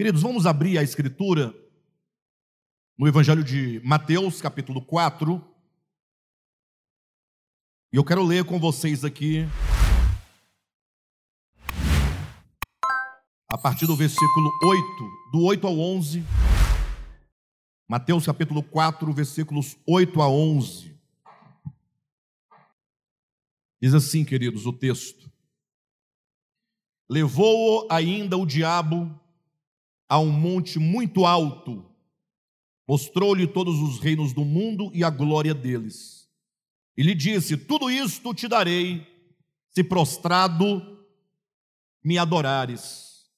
Queridos, vamos abrir a escritura no Evangelho de Mateus, capítulo 4. E eu quero ler com vocês aqui a partir do versículo 8, do 8 ao 11. Mateus capítulo 4, versículos 8 a 11. Diz assim, queridos, o texto: Levou-o ainda o diabo a um monte muito alto, mostrou-lhe todos os reinos do mundo e a glória deles. E lhe disse: Tudo isto te darei, se prostrado me adorares.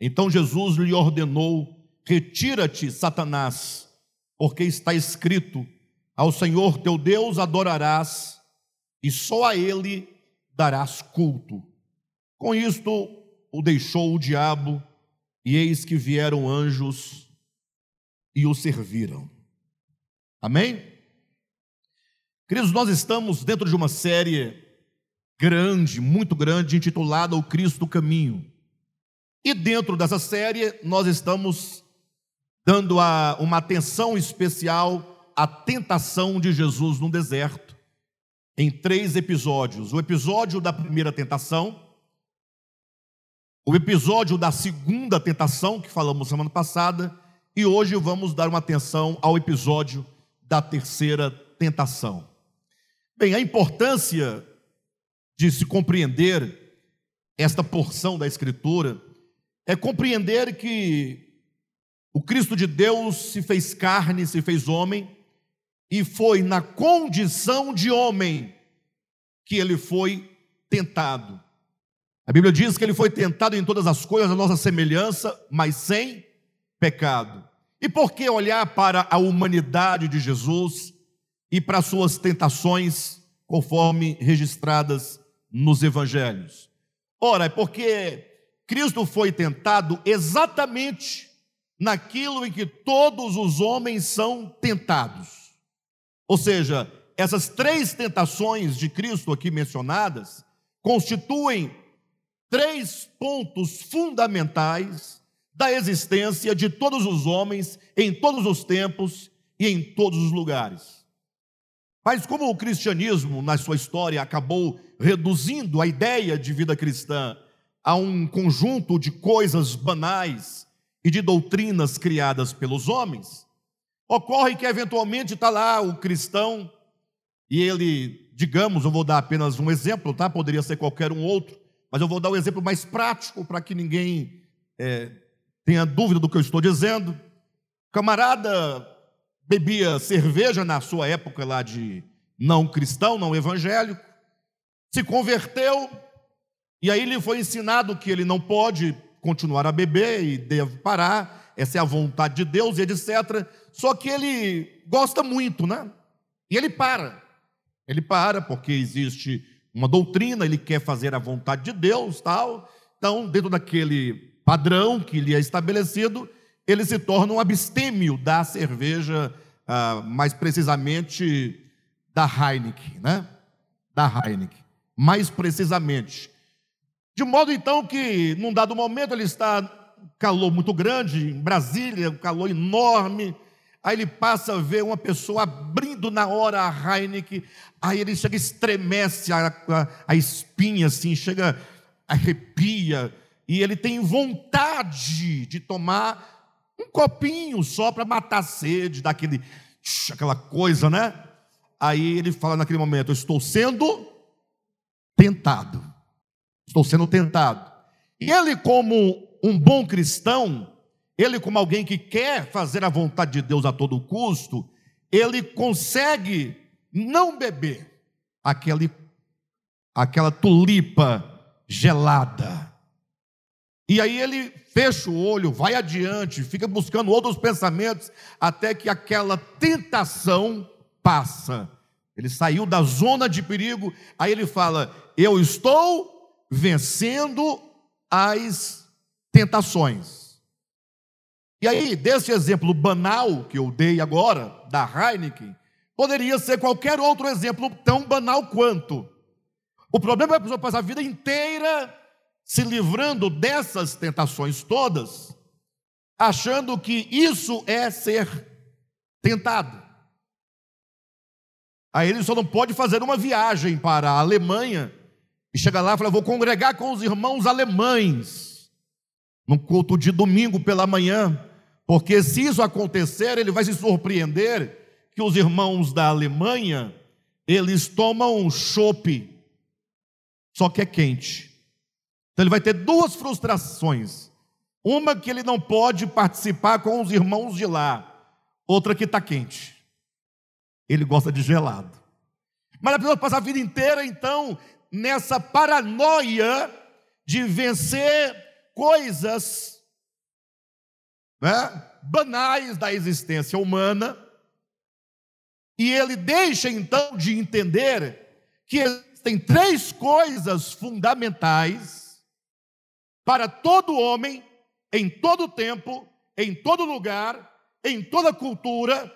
Então Jesus lhe ordenou: Retira-te, Satanás, porque está escrito: Ao Senhor teu Deus adorarás, e só a ele darás culto. Com isto o deixou o diabo e eis que vieram anjos e o serviram. Amém? Queridos, nós estamos dentro de uma série grande, muito grande, intitulada O Cristo do Caminho. E dentro dessa série, nós estamos dando a, uma atenção especial à tentação de Jesus no deserto, em três episódios: o episódio da primeira tentação, o episódio da segunda tentação, que falamos semana passada, e hoje vamos dar uma atenção ao episódio da terceira tentação. Bem, a importância de se compreender esta porção da Escritura é compreender que o Cristo de Deus se fez carne, se fez homem, e foi na condição de homem que ele foi tentado. A Bíblia diz que ele foi tentado em todas as coisas, a nossa semelhança, mas sem pecado. E por que olhar para a humanidade de Jesus e para suas tentações, conforme registradas nos evangelhos? Ora, é porque Cristo foi tentado exatamente naquilo em que todos os homens são tentados. Ou seja, essas três tentações de Cristo aqui mencionadas constituem três pontos fundamentais da existência de todos os homens, em todos os tempos e em todos os lugares. Mas como o cristianismo, na sua história, acabou reduzindo a ideia de vida cristã a um conjunto de coisas banais e de doutrinas criadas pelos homens, ocorre que eventualmente está lá o cristão e ele, digamos, eu vou dar apenas um exemplo, tá? Poderia ser qualquer um outro mas eu vou dar um exemplo mais prático para que ninguém é, tenha dúvida do que eu estou dizendo. Camarada bebia cerveja na sua época lá de não cristão, não evangélico, se converteu, e aí lhe foi ensinado que ele não pode continuar a beber e deve parar, essa é a vontade de Deus e etc. Só que ele gosta muito, né? E ele para. Ele para porque existe uma doutrina, ele quer fazer a vontade de Deus, tal. Então, dentro daquele padrão que lhe é estabelecido, ele se torna um abstêmio da cerveja, ah, mais precisamente da Heineken, né? Da Heineken, mais precisamente. De modo então que, num dado momento, ele está calor muito grande, em Brasília, um calor enorme, Aí ele passa a ver uma pessoa abrindo na hora a Heineken, aí ele chega, estremece a, a, a espinha, assim, chega, arrepia, e ele tem vontade de tomar um copinho só para matar a sede, daquele, aquela coisa, né? Aí ele fala naquele momento: Eu estou sendo tentado. Estou sendo tentado. E ele, como um bom cristão, ele, como alguém que quer fazer a vontade de Deus a todo custo, ele consegue não beber aquele, aquela tulipa gelada. E aí ele fecha o olho, vai adiante, fica buscando outros pensamentos, até que aquela tentação passa. Ele saiu da zona de perigo, aí ele fala: Eu estou vencendo as tentações. E aí, desse exemplo banal que eu dei agora, da Heineken, poderia ser qualquer outro exemplo tão banal quanto. O problema é a pessoa passar a vida inteira se livrando dessas tentações todas, achando que isso é ser tentado. Aí ele só não pode fazer uma viagem para a Alemanha e chegar lá e falar: vou congregar com os irmãos alemães no culto de domingo pela manhã, porque se isso acontecer, ele vai se surpreender que os irmãos da Alemanha eles tomam chope, só que é quente. Então ele vai ter duas frustrações. Uma que ele não pode participar com os irmãos de lá, outra que está quente. Ele gosta de gelado. Mas a pessoa passa a vida inteira, então, nessa paranoia de vencer coisas né, banais da existência humana, e ele deixa então de entender que existem três coisas fundamentais para todo homem, em todo tempo, em todo lugar, em toda cultura,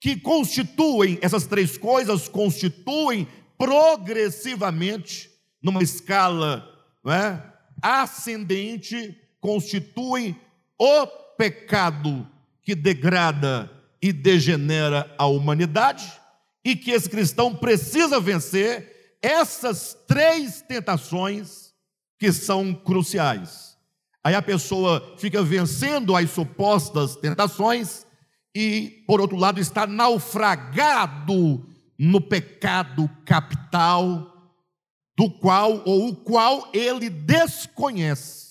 que constituem, essas três coisas constituem progressivamente, numa escala é, ascendente, constituem o pecado que degrada e degenera a humanidade, e que esse cristão precisa vencer essas três tentações que são cruciais. Aí a pessoa fica vencendo as supostas tentações e, por outro lado, está naufragado no pecado capital, do qual ou o qual ele desconhece.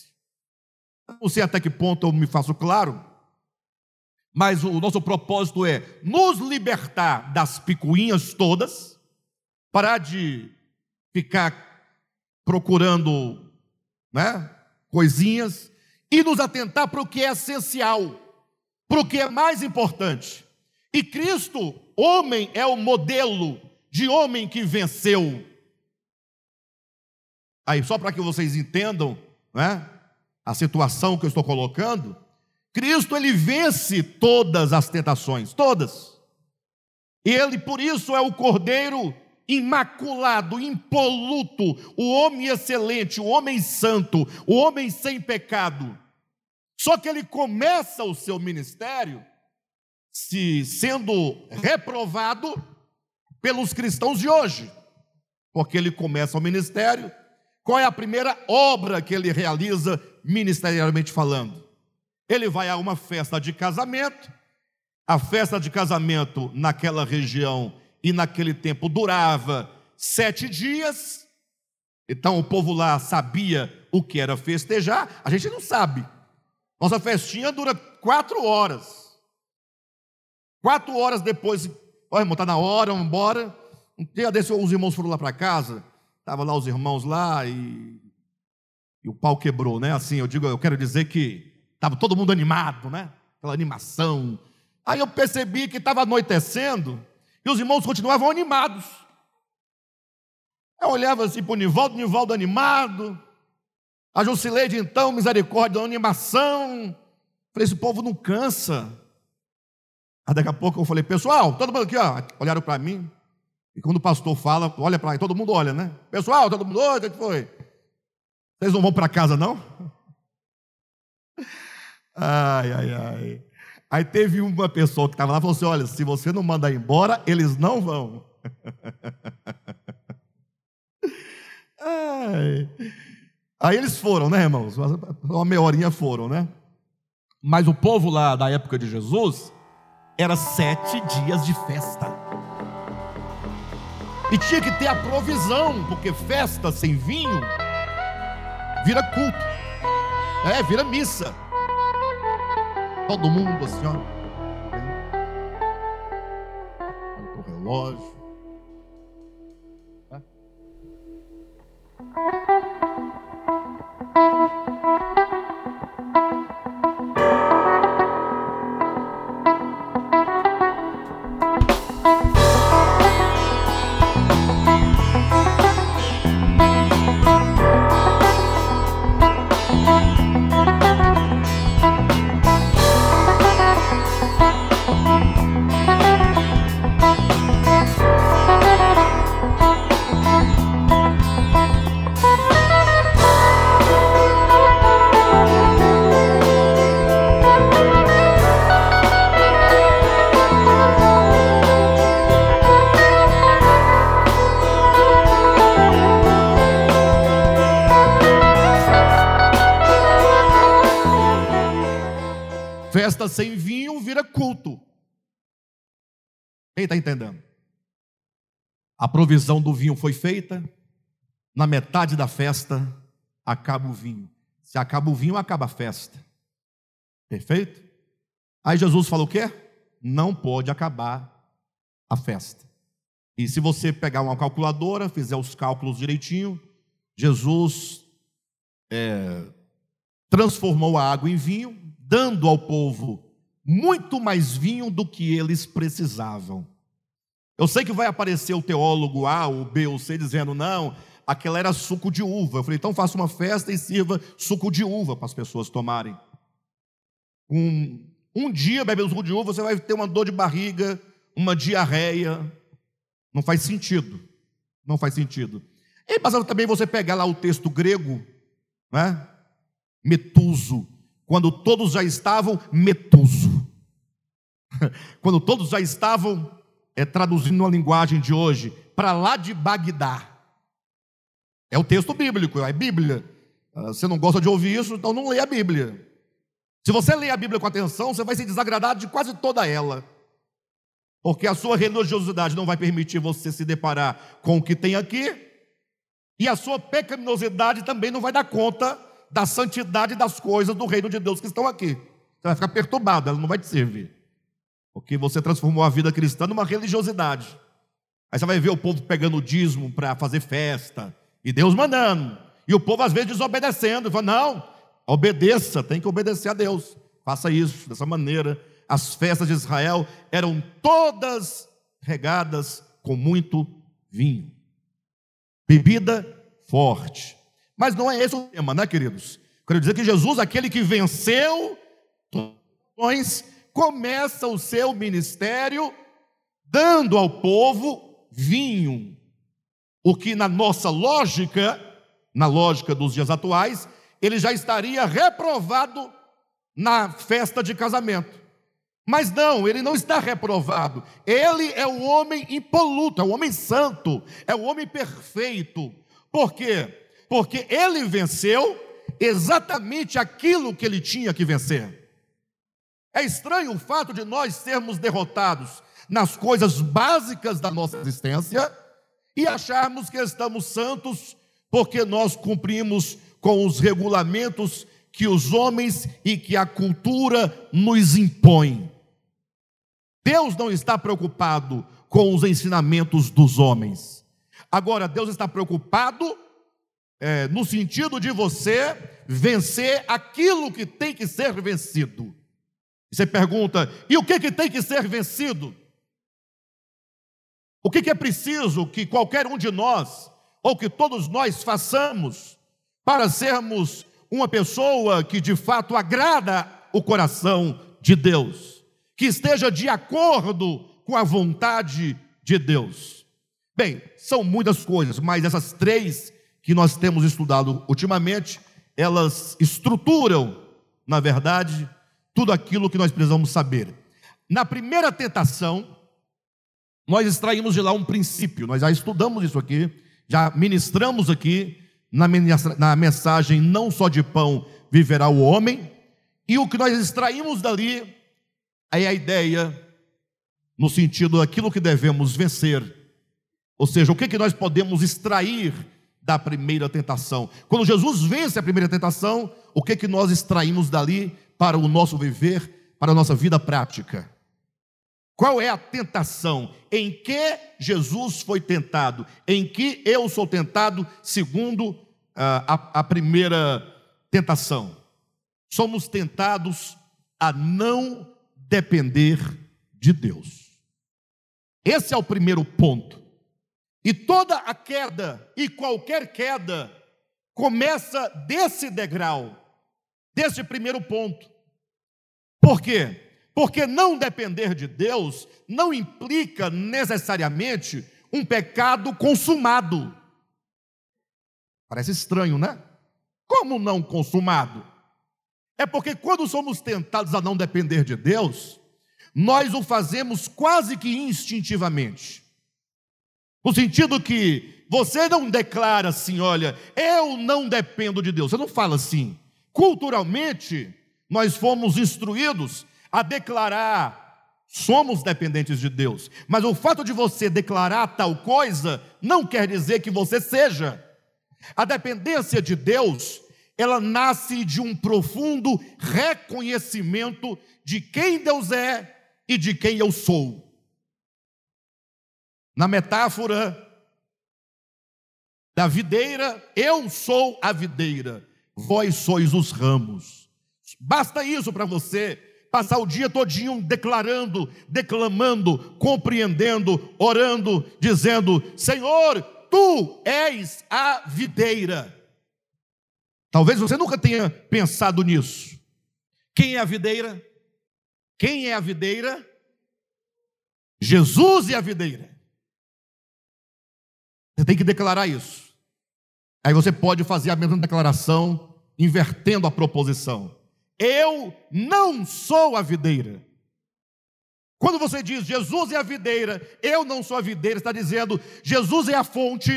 Não sei até que ponto eu me faço claro, mas o nosso propósito é nos libertar das picuinhas todas, parar de ficar procurando né, coisinhas e nos atentar para o que é essencial para o que é mais importante. E Cristo, homem, é o modelo de homem que venceu. Aí, só para que vocês entendam né, a situação que eu estou colocando, Cristo ele vence todas as tentações, todas. Ele, por isso, é o cordeiro imaculado, impoluto, o homem excelente, o homem santo, o homem sem pecado. Só que ele começa o seu ministério se sendo reprovado pelos cristãos de hoje. Porque ele começa o ministério, qual é a primeira obra que ele realiza ministerialmente falando? Ele vai a uma festa de casamento. A festa de casamento naquela região e naquele tempo durava sete dias. Então o povo lá sabia o que era festejar. A gente não sabe. Nossa festinha dura quatro horas. Quatro horas depois, ó irmão, está na hora, vamos embora. Um dia desse, os irmãos foram lá para casa, estavam lá os irmãos lá e, e o pau quebrou, né? Assim, eu digo, eu quero dizer que estava todo mundo animado, né? Aquela animação. Aí eu percebi que estava anoitecendo e os irmãos continuavam animados. Eu olhava assim para o Nivaldo, Nivaldo animado, a Jusileide, então, misericórdia, animação. Falei, esse povo não cansa. Aí daqui a pouco eu falei, pessoal, todo mundo aqui, ó, olharam para mim. E quando o pastor fala, olha para aí, todo mundo olha, né? Pessoal, todo mundo, o que foi? Vocês não vão para casa, não? Ai, ai, ai. Aí teve uma pessoa que estava lá e falou assim: olha, se você não mandar embora, eles não vão. ai. Aí eles foram, né, irmãos? Uma meia horinha foram, né? Mas o povo lá da época de Jesus era sete dias de festa. E tinha que ter a provisão, porque festa sem vinho vira culto. É, vira missa. Todo mundo assim, ó. Olha o relógio. Provisão do vinho foi feita, na metade da festa acaba o vinho. Se acaba o vinho, acaba a festa. Perfeito? Aí Jesus falou o quê? Não pode acabar a festa. E se você pegar uma calculadora, fizer os cálculos direitinho, Jesus é, transformou a água em vinho, dando ao povo muito mais vinho do que eles precisavam. Eu sei que vai aparecer o teólogo A, o B ou C dizendo, não, aquela era suco de uva. Eu falei, então faça uma festa e sirva suco de uva para as pessoas tomarem. Um, um dia bebendo suco de uva, você vai ter uma dor de barriga, uma diarreia. Não faz sentido. Não faz sentido. E passando também você pegar lá o texto grego, né? Metuso, quando todos já estavam metuso. quando todos já estavam é, traduzindo a linguagem de hoje, para lá de Bagdá. É o texto bíblico, é a Bíblia. Ah, você não gosta de ouvir isso, então não lê a Bíblia. Se você lê a Bíblia com atenção, você vai se desagradar de quase toda ela. Porque a sua religiosidade não vai permitir você se deparar com o que tem aqui, e a sua pecaminosidade também não vai dar conta da santidade das coisas do reino de Deus que estão aqui. Você vai ficar perturbado, ela não vai te servir. Porque você transformou a vida cristã numa religiosidade. Aí você vai ver o povo pegando o dízimo para fazer festa, e Deus mandando. E o povo às vezes desobedecendo, fala: não, obedeça, tem que obedecer a Deus. Faça isso dessa maneira. As festas de Israel eram todas regadas com muito vinho, bebida forte. Mas não é esse o tema, né, queridos? Quero dizer que Jesus, aquele que venceu, começa o seu ministério dando ao povo vinho. O que na nossa lógica, na lógica dos dias atuais, ele já estaria reprovado na festa de casamento. Mas não, ele não está reprovado. Ele é o homem impoluto, é o homem santo, é o homem perfeito. Por quê? Porque ele venceu exatamente aquilo que ele tinha que vencer. É estranho o fato de nós sermos derrotados nas coisas básicas da nossa existência e acharmos que estamos santos porque nós cumprimos com os regulamentos que os homens e que a cultura nos impõem. Deus não está preocupado com os ensinamentos dos homens. Agora, Deus está preocupado é, no sentido de você vencer aquilo que tem que ser vencido. Você pergunta: e o que, que tem que ser vencido? O que, que é preciso que qualquer um de nós, ou que todos nós façamos, para sermos uma pessoa que de fato agrada o coração de Deus, que esteja de acordo com a vontade de Deus? Bem, são muitas coisas, mas essas três que nós temos estudado ultimamente, elas estruturam, na verdade, tudo aquilo que nós precisamos saber. Na primeira tentação, nós extraímos de lá um princípio, nós já estudamos isso aqui, já ministramos aqui na mensagem não só de pão viverá o homem, e o que nós extraímos dali é a ideia no sentido daquilo que devemos vencer. Ou seja, o que, que nós podemos extrair da primeira tentação. Quando Jesus vence a primeira tentação, o que, que nós extraímos dali para o nosso viver, para a nossa vida prática? Qual é a tentação? Em que Jesus foi tentado? Em que eu sou tentado, segundo ah, a, a primeira tentação? Somos tentados a não depender de Deus. Esse é o primeiro ponto. E toda a queda, e qualquer queda, começa desse degrau, desse primeiro ponto. Por quê? Porque não depender de Deus não implica necessariamente um pecado consumado. Parece estranho, né? Como não consumado? É porque quando somos tentados a não depender de Deus, nós o fazemos quase que instintivamente. No sentido que você não declara assim, olha, eu não dependo de Deus. Você não fala assim. Culturalmente, nós fomos instruídos a declarar somos dependentes de Deus. Mas o fato de você declarar tal coisa não quer dizer que você seja. A dependência de Deus, ela nasce de um profundo reconhecimento de quem Deus é e de quem eu sou. Na metáfora da videira, eu sou a videira, vós sois os ramos. Basta isso para você passar o dia todinho declarando, declamando, compreendendo, orando, dizendo: Senhor, tu és a videira. Talvez você nunca tenha pensado nisso. Quem é a videira? Quem é a videira? Jesus é a videira. Você tem que declarar isso. Aí você pode fazer a mesma declaração, invertendo a proposição. Eu não sou a videira. Quando você diz Jesus é a videira, eu não sou a videira, está dizendo Jesus é a fonte,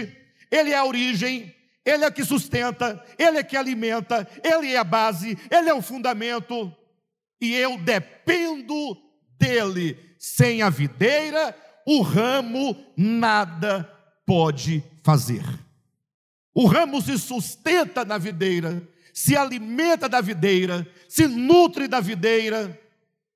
Ele é a origem, Ele é que sustenta, Ele é que alimenta, Ele é a base, Ele é o fundamento, e eu dependo dele. Sem a videira, o ramo nada pode fazer. O ramo se sustenta na videira, se alimenta da videira, se nutre da videira,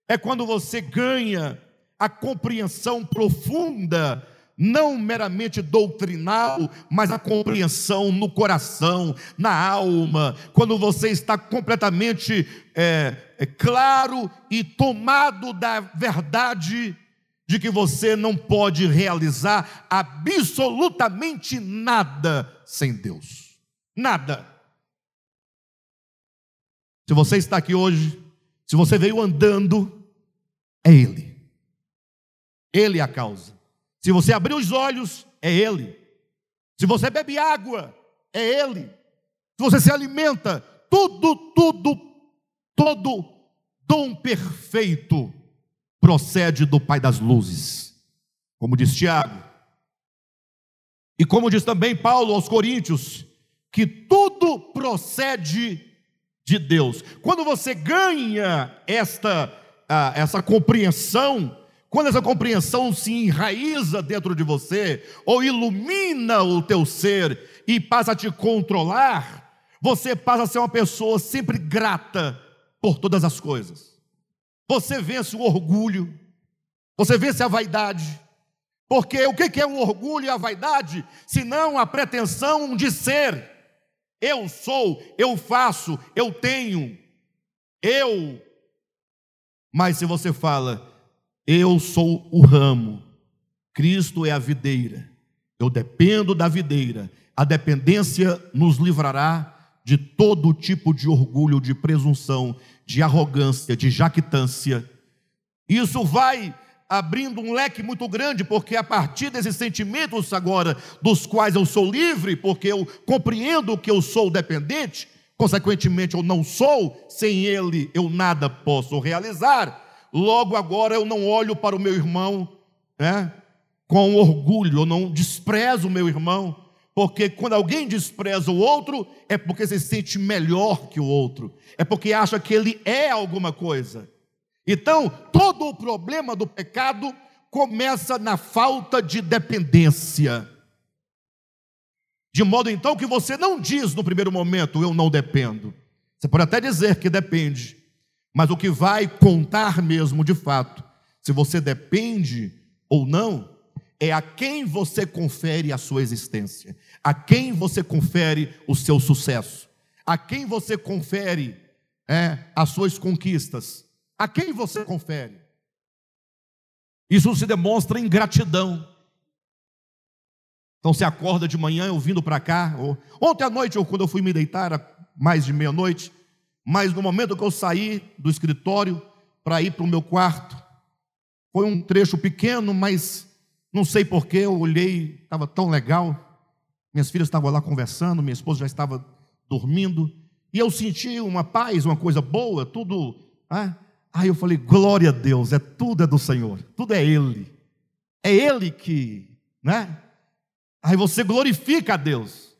é quando você ganha a compreensão profunda, não meramente doutrinal, mas a compreensão no coração, na alma, quando você está completamente é, é, claro e tomado da verdade de que você não pode realizar absolutamente nada sem Deus. Nada. Se você está aqui hoje, se você veio andando, é Ele. Ele é a causa. Se você abrir os olhos, é Ele. Se você bebe água, é Ele. Se você se alimenta, tudo, tudo, todo dom perfeito procede do Pai das luzes, como diz Tiago. E como diz também Paulo aos Coríntios, que tudo procede de Deus. Quando você ganha esta, essa compreensão, quando essa compreensão se enraiza dentro de você, ou ilumina o teu ser e passa a te controlar, você passa a ser uma pessoa sempre grata por todas as coisas. Você vence o orgulho, você vence a vaidade, porque o que é o orgulho e a vaidade, senão a pretensão de ser? Eu sou, eu faço, eu tenho, eu. Mas se você fala, eu sou o ramo, Cristo é a videira, eu dependo da videira, a dependência nos livrará de todo tipo de orgulho, de presunção, de arrogância, de jactância. Isso vai abrindo um leque muito grande, porque a partir desses sentimentos agora, dos quais eu sou livre, porque eu compreendo que eu sou dependente, consequentemente eu não sou, sem ele eu nada posso realizar. Logo agora eu não olho para o meu irmão né, com orgulho, eu não desprezo o meu irmão, porque quando alguém despreza o outro, é porque se sente melhor que o outro, é porque acha que ele é alguma coisa. Então, todo o problema do pecado começa na falta de dependência. De modo então que você não diz no primeiro momento, eu não dependo. Você pode até dizer que depende, mas o que vai contar mesmo de fato, se você depende ou não, é a quem você confere a sua existência, a quem você confere o seu sucesso, a quem você confere é, as suas conquistas, a quem você confere. Isso se demonstra em gratidão. Então você acorda de manhã, eu vindo para cá. Ou... Ontem à noite, ou quando eu fui me deitar, mais de meia-noite, mas no momento que eu saí do escritório para ir para o meu quarto, foi um trecho pequeno, mas não sei porquê, eu olhei, estava tão legal. Minhas filhas estavam lá conversando, minha esposa já estava dormindo. E eu senti uma paz, uma coisa boa, tudo. Ah, aí eu falei, glória a Deus, é tudo é do Senhor, tudo é Ele. É Ele que, né? Aí você glorifica a Deus.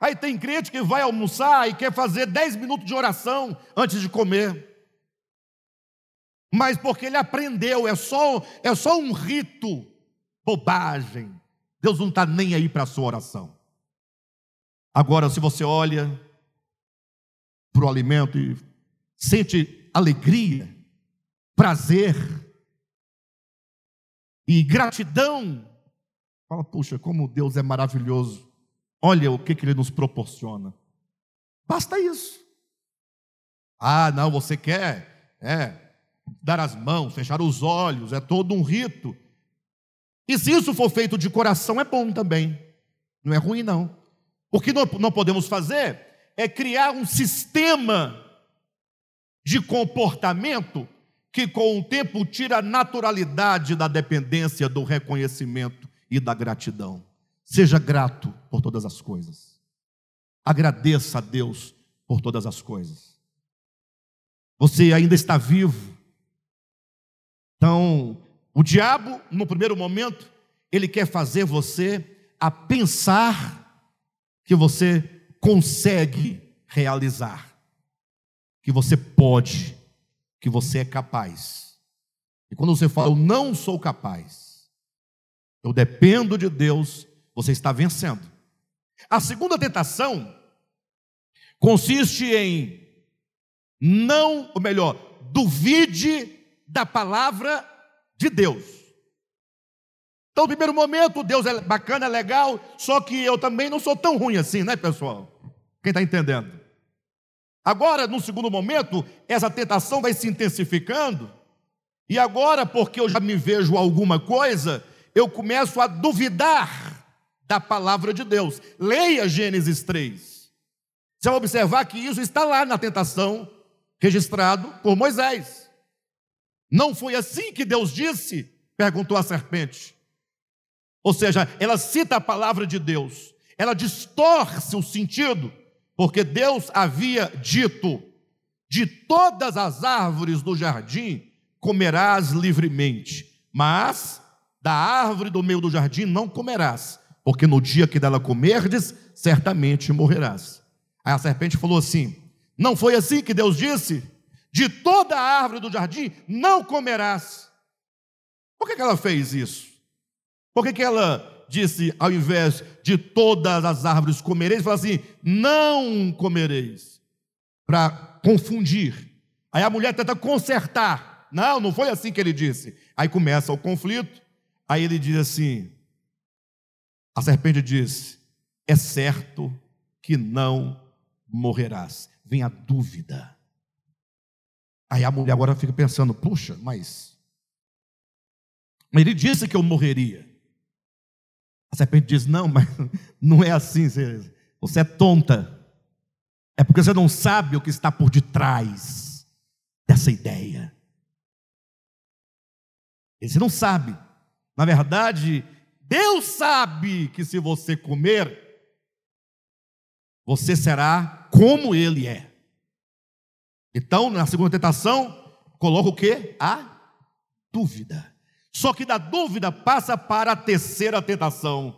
Aí tem crente que vai almoçar e quer fazer 10 minutos de oração antes de comer. mas porque ele aprendeu, é só, é só um rito, bobagem. Deus não está nem aí para a sua oração. Agora, se você olha para o alimento e sente alegria, prazer e gratidão, fala, puxa, como Deus é maravilhoso. Olha o que, que Ele nos proporciona. Basta isso. Ah, não, você quer é, dar as mãos, fechar os olhos, é todo um rito. E se isso for feito de coração, é bom também. Não é ruim, não. O que não podemos fazer é criar um sistema de comportamento que, com o tempo, tira a naturalidade da dependência, do reconhecimento e da gratidão. Seja grato por todas as coisas. Agradeça a Deus por todas as coisas. Você ainda está vivo. Então, o diabo, no primeiro momento, ele quer fazer você a pensar que você consegue realizar, que você pode, que você é capaz. E quando você fala, eu não sou capaz, eu dependo de Deus, você está vencendo. A segunda tentação consiste em não, ou melhor, duvide da palavra de Deus. Então, no primeiro momento, Deus é bacana, é legal, só que eu também não sou tão ruim assim, né, pessoal? Quem está entendendo? Agora, no segundo momento, essa tentação vai se intensificando, e agora, porque eu já me vejo alguma coisa, eu começo a duvidar da palavra de Deus. Leia Gênesis 3. Você vai observar que isso está lá na tentação, registrado por Moisés. Não foi assim que Deus disse? perguntou a serpente. Ou seja, ela cita a palavra de Deus, ela distorce o sentido, porque Deus havia dito: de todas as árvores do jardim comerás livremente, mas da árvore do meio do jardim não comerás, porque no dia que dela comerdes, certamente morrerás. Aí a serpente falou assim: Não foi assim que Deus disse? De toda a árvore do jardim não comerás. Por que ela fez isso? Por que, que ela disse, ao invés de todas as árvores comereis, fala assim: não comereis, para confundir. Aí a mulher tenta consertar. Não, não foi assim que ele disse. Aí começa o conflito. Aí ele diz assim: a serpente diz: é certo que não morrerás. Vem a dúvida. Aí a mulher agora fica pensando: puxa, mas ele disse que eu morreria. A serpente diz: Não, mas não é assim. Você é tonta. É porque você não sabe o que está por detrás dessa ideia. Você não sabe. Na verdade, Deus sabe que se você comer, você será como Ele é. Então, na segunda tentação, coloca o que? A dúvida. Só que da dúvida passa para a terceira tentação.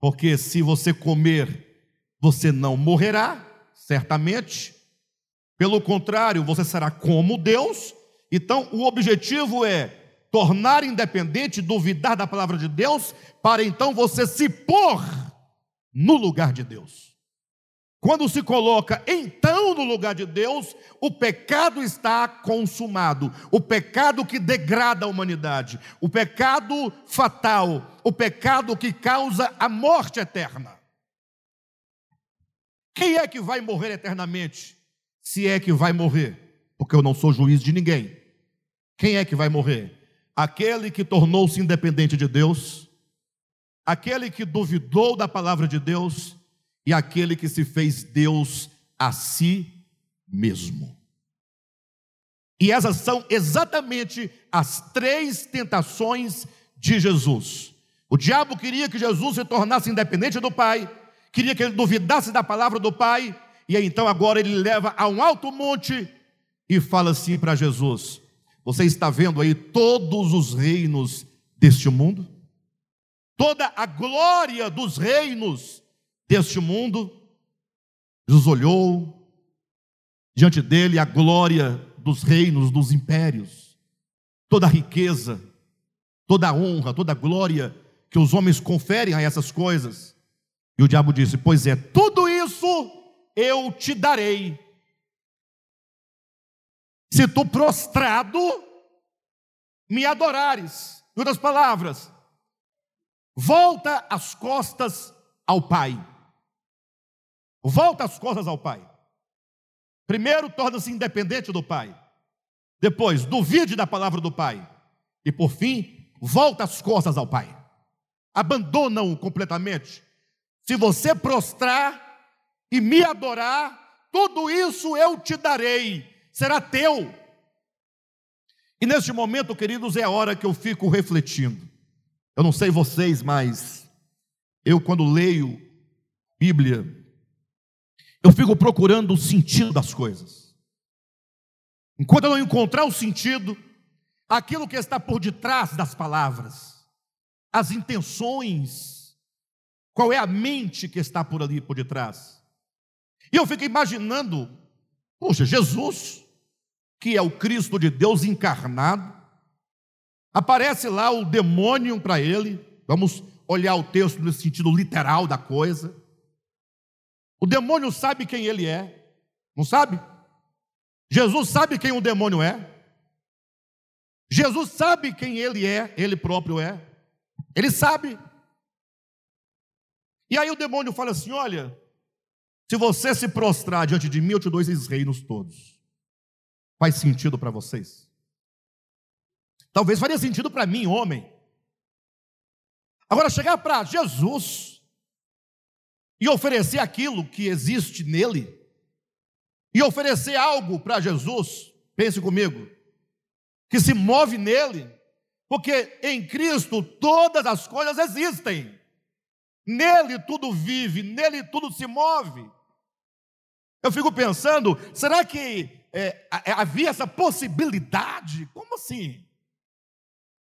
Porque se você comer, você não morrerá, certamente. Pelo contrário, você será como Deus. Então, o objetivo é tornar independente, duvidar da palavra de Deus, para então você se pôr no lugar de Deus. Quando se coloca então no lugar de Deus, o pecado está consumado. O pecado que degrada a humanidade, o pecado fatal, o pecado que causa a morte eterna. Quem é que vai morrer eternamente? Se é que vai morrer, porque eu não sou juiz de ninguém. Quem é que vai morrer? Aquele que tornou-se independente de Deus, aquele que duvidou da palavra de Deus e aquele que se fez Deus a si mesmo. E essas são exatamente as três tentações de Jesus. O diabo queria que Jesus se tornasse independente do Pai, queria que ele duvidasse da palavra do Pai, e então agora ele leva a um alto monte e fala assim para Jesus: Você está vendo aí todos os reinos deste mundo? Toda a glória dos reinos deste mundo, Jesus olhou diante dele a glória dos reinos, dos impérios. toda a riqueza, toda a honra, toda a glória que os homens conferem a essas coisas. E o diabo disse: Pois é, tudo isso eu te darei. Se tu prostrado me adorares. Em outras palavras, volta as costas ao Pai. Volta as costas ao Pai. Primeiro, torna-se independente do Pai. Depois, duvide da palavra do Pai. E por fim, volta as costas ao Pai. Abandona-o completamente. Se você prostrar e me adorar, tudo isso eu te darei, será teu. E neste momento, queridos, é a hora que eu fico refletindo. Eu não sei vocês, mas eu, quando leio Bíblia, eu fico procurando o sentido das coisas. Enquanto eu não encontrar o sentido, aquilo que está por detrás das palavras, as intenções, qual é a mente que está por ali, por detrás. E eu fico imaginando, poxa, Jesus, que é o Cristo de Deus encarnado, aparece lá o demônio para ele, vamos olhar o texto no sentido literal da coisa. O demônio sabe quem ele é, não sabe? Jesus sabe quem o demônio é. Jesus sabe quem ele é, ele próprio é. Ele sabe. E aí o demônio fala assim: Olha, se você se prostrar diante de mim, eu te dou esses reinos todos. Faz sentido para vocês? Talvez faria sentido para mim, homem. Agora, chegar para Jesus e oferecer aquilo que existe nele, e oferecer algo para Jesus, pense comigo, que se move nele, porque em Cristo todas as coisas existem, nele tudo vive, nele tudo se move. Eu fico pensando, será que é, é havia essa possibilidade? Como assim?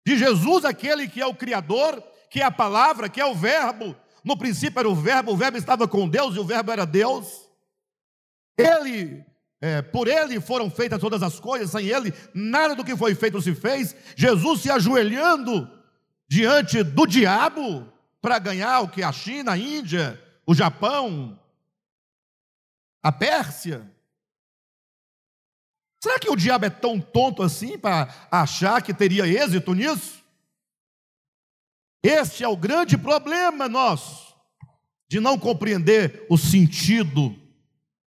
De Jesus, aquele que é o Criador, que é a palavra, que é o Verbo, no princípio era o Verbo, o Verbo estava com Deus e o Verbo era Deus. Ele, é, por ele foram feitas todas as coisas, sem ele nada do que foi feito se fez. Jesus se ajoelhando diante do diabo para ganhar o que a China, a Índia, o Japão, a Pérsia. Será que o diabo é tão tonto assim para achar que teria êxito nisso? Este é o grande problema nosso, de não compreender o sentido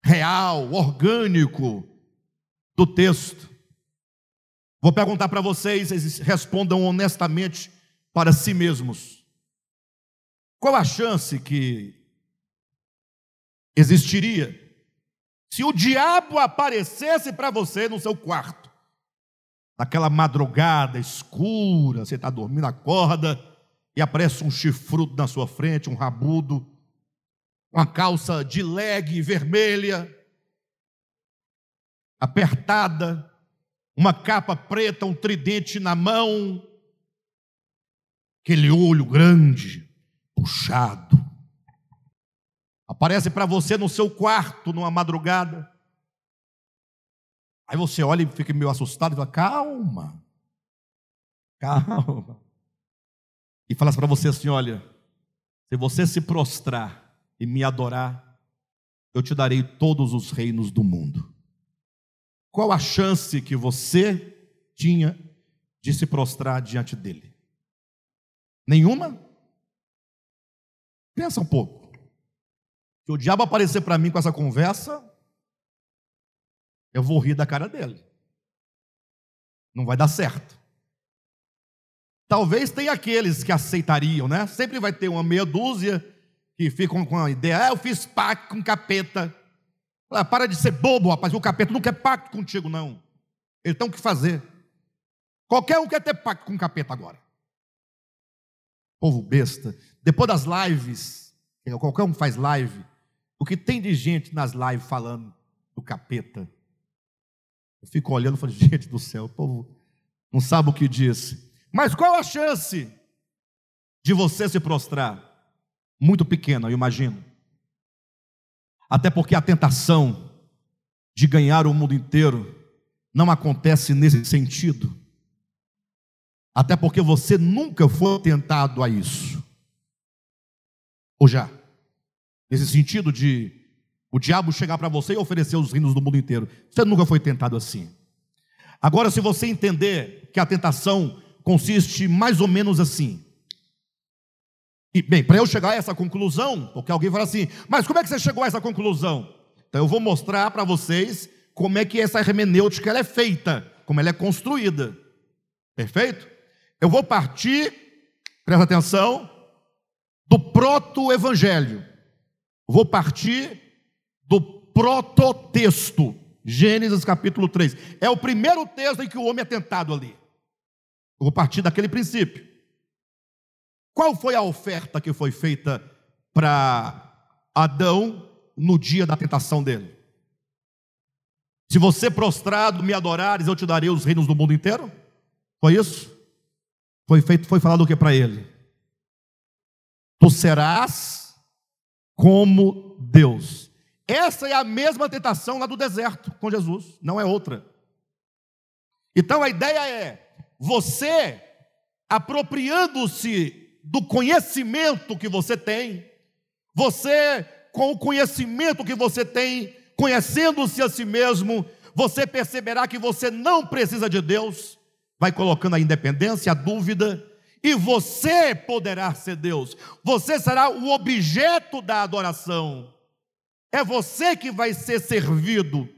real, orgânico do texto. Vou perguntar para vocês, eles respondam honestamente para si mesmos. Qual a chance que existiria se o diabo aparecesse para você no seu quarto, naquela madrugada escura, você está dormindo, acorda e aparece um chifrudo na sua frente, um rabudo, uma calça de leg vermelha, apertada, uma capa preta, um tridente na mão, aquele olho grande, puxado. Aparece para você no seu quarto numa madrugada. Aí você olha e fica meio assustado e fala: calma, calma e falasse para você assim: olha, se você se prostrar e me adorar, eu te darei todos os reinos do mundo. Qual a chance que você tinha de se prostrar diante dele? Nenhuma? Pensa um pouco. Se o diabo aparecer para mim com essa conversa, eu vou rir da cara dele. Não vai dar certo. Talvez tenha aqueles que aceitariam, né? Sempre vai ter uma meia dúzia que ficam com a ideia, ah, eu fiz pacto com capeta. Ah, para de ser bobo, rapaz, o capeta não quer pacto contigo, não. Ele tem o que fazer. Qualquer um quer ter pacto com capeta agora. Povo besta. Depois das lives, qualquer um faz live, o que tem de gente nas lives falando do capeta? Eu fico olhando e falo, gente do céu, o povo não sabe o que disse. Mas qual a chance de você se prostrar? Muito pequena, eu imagino. Até porque a tentação de ganhar o mundo inteiro não acontece nesse sentido. Até porque você nunca foi tentado a isso. Ou já? Nesse sentido de o diabo chegar para você e oferecer os reinos do mundo inteiro. Você nunca foi tentado assim. Agora, se você entender que a tentação consiste mais ou menos assim. E, bem, para eu chegar a essa conclusão, porque alguém fala assim, mas como é que você chegou a essa conclusão? Então eu vou mostrar para vocês como é que essa hermenêutica ela é feita, como ela é construída. Perfeito? Eu vou partir, presta atenção, do proto-evangelho. Vou partir do prototexto. Gênesis capítulo 3. É o primeiro texto em que o homem é tentado ali. Eu vou partir daquele princípio. Qual foi a oferta que foi feita para Adão no dia da tentação dele? Se você prostrado me adorares, eu te darei os reinos do mundo inteiro? Foi isso? Foi feito, foi falado o que para ele? Tu serás como Deus. Essa é a mesma tentação lá do deserto com Jesus, não é outra. Então a ideia é: você apropriando-se do conhecimento que você tem, você, com o conhecimento que você tem, conhecendo-se a si mesmo, você perceberá que você não precisa de Deus, vai colocando a independência, a dúvida, e você poderá ser Deus, você será o objeto da adoração. É você que vai ser servido.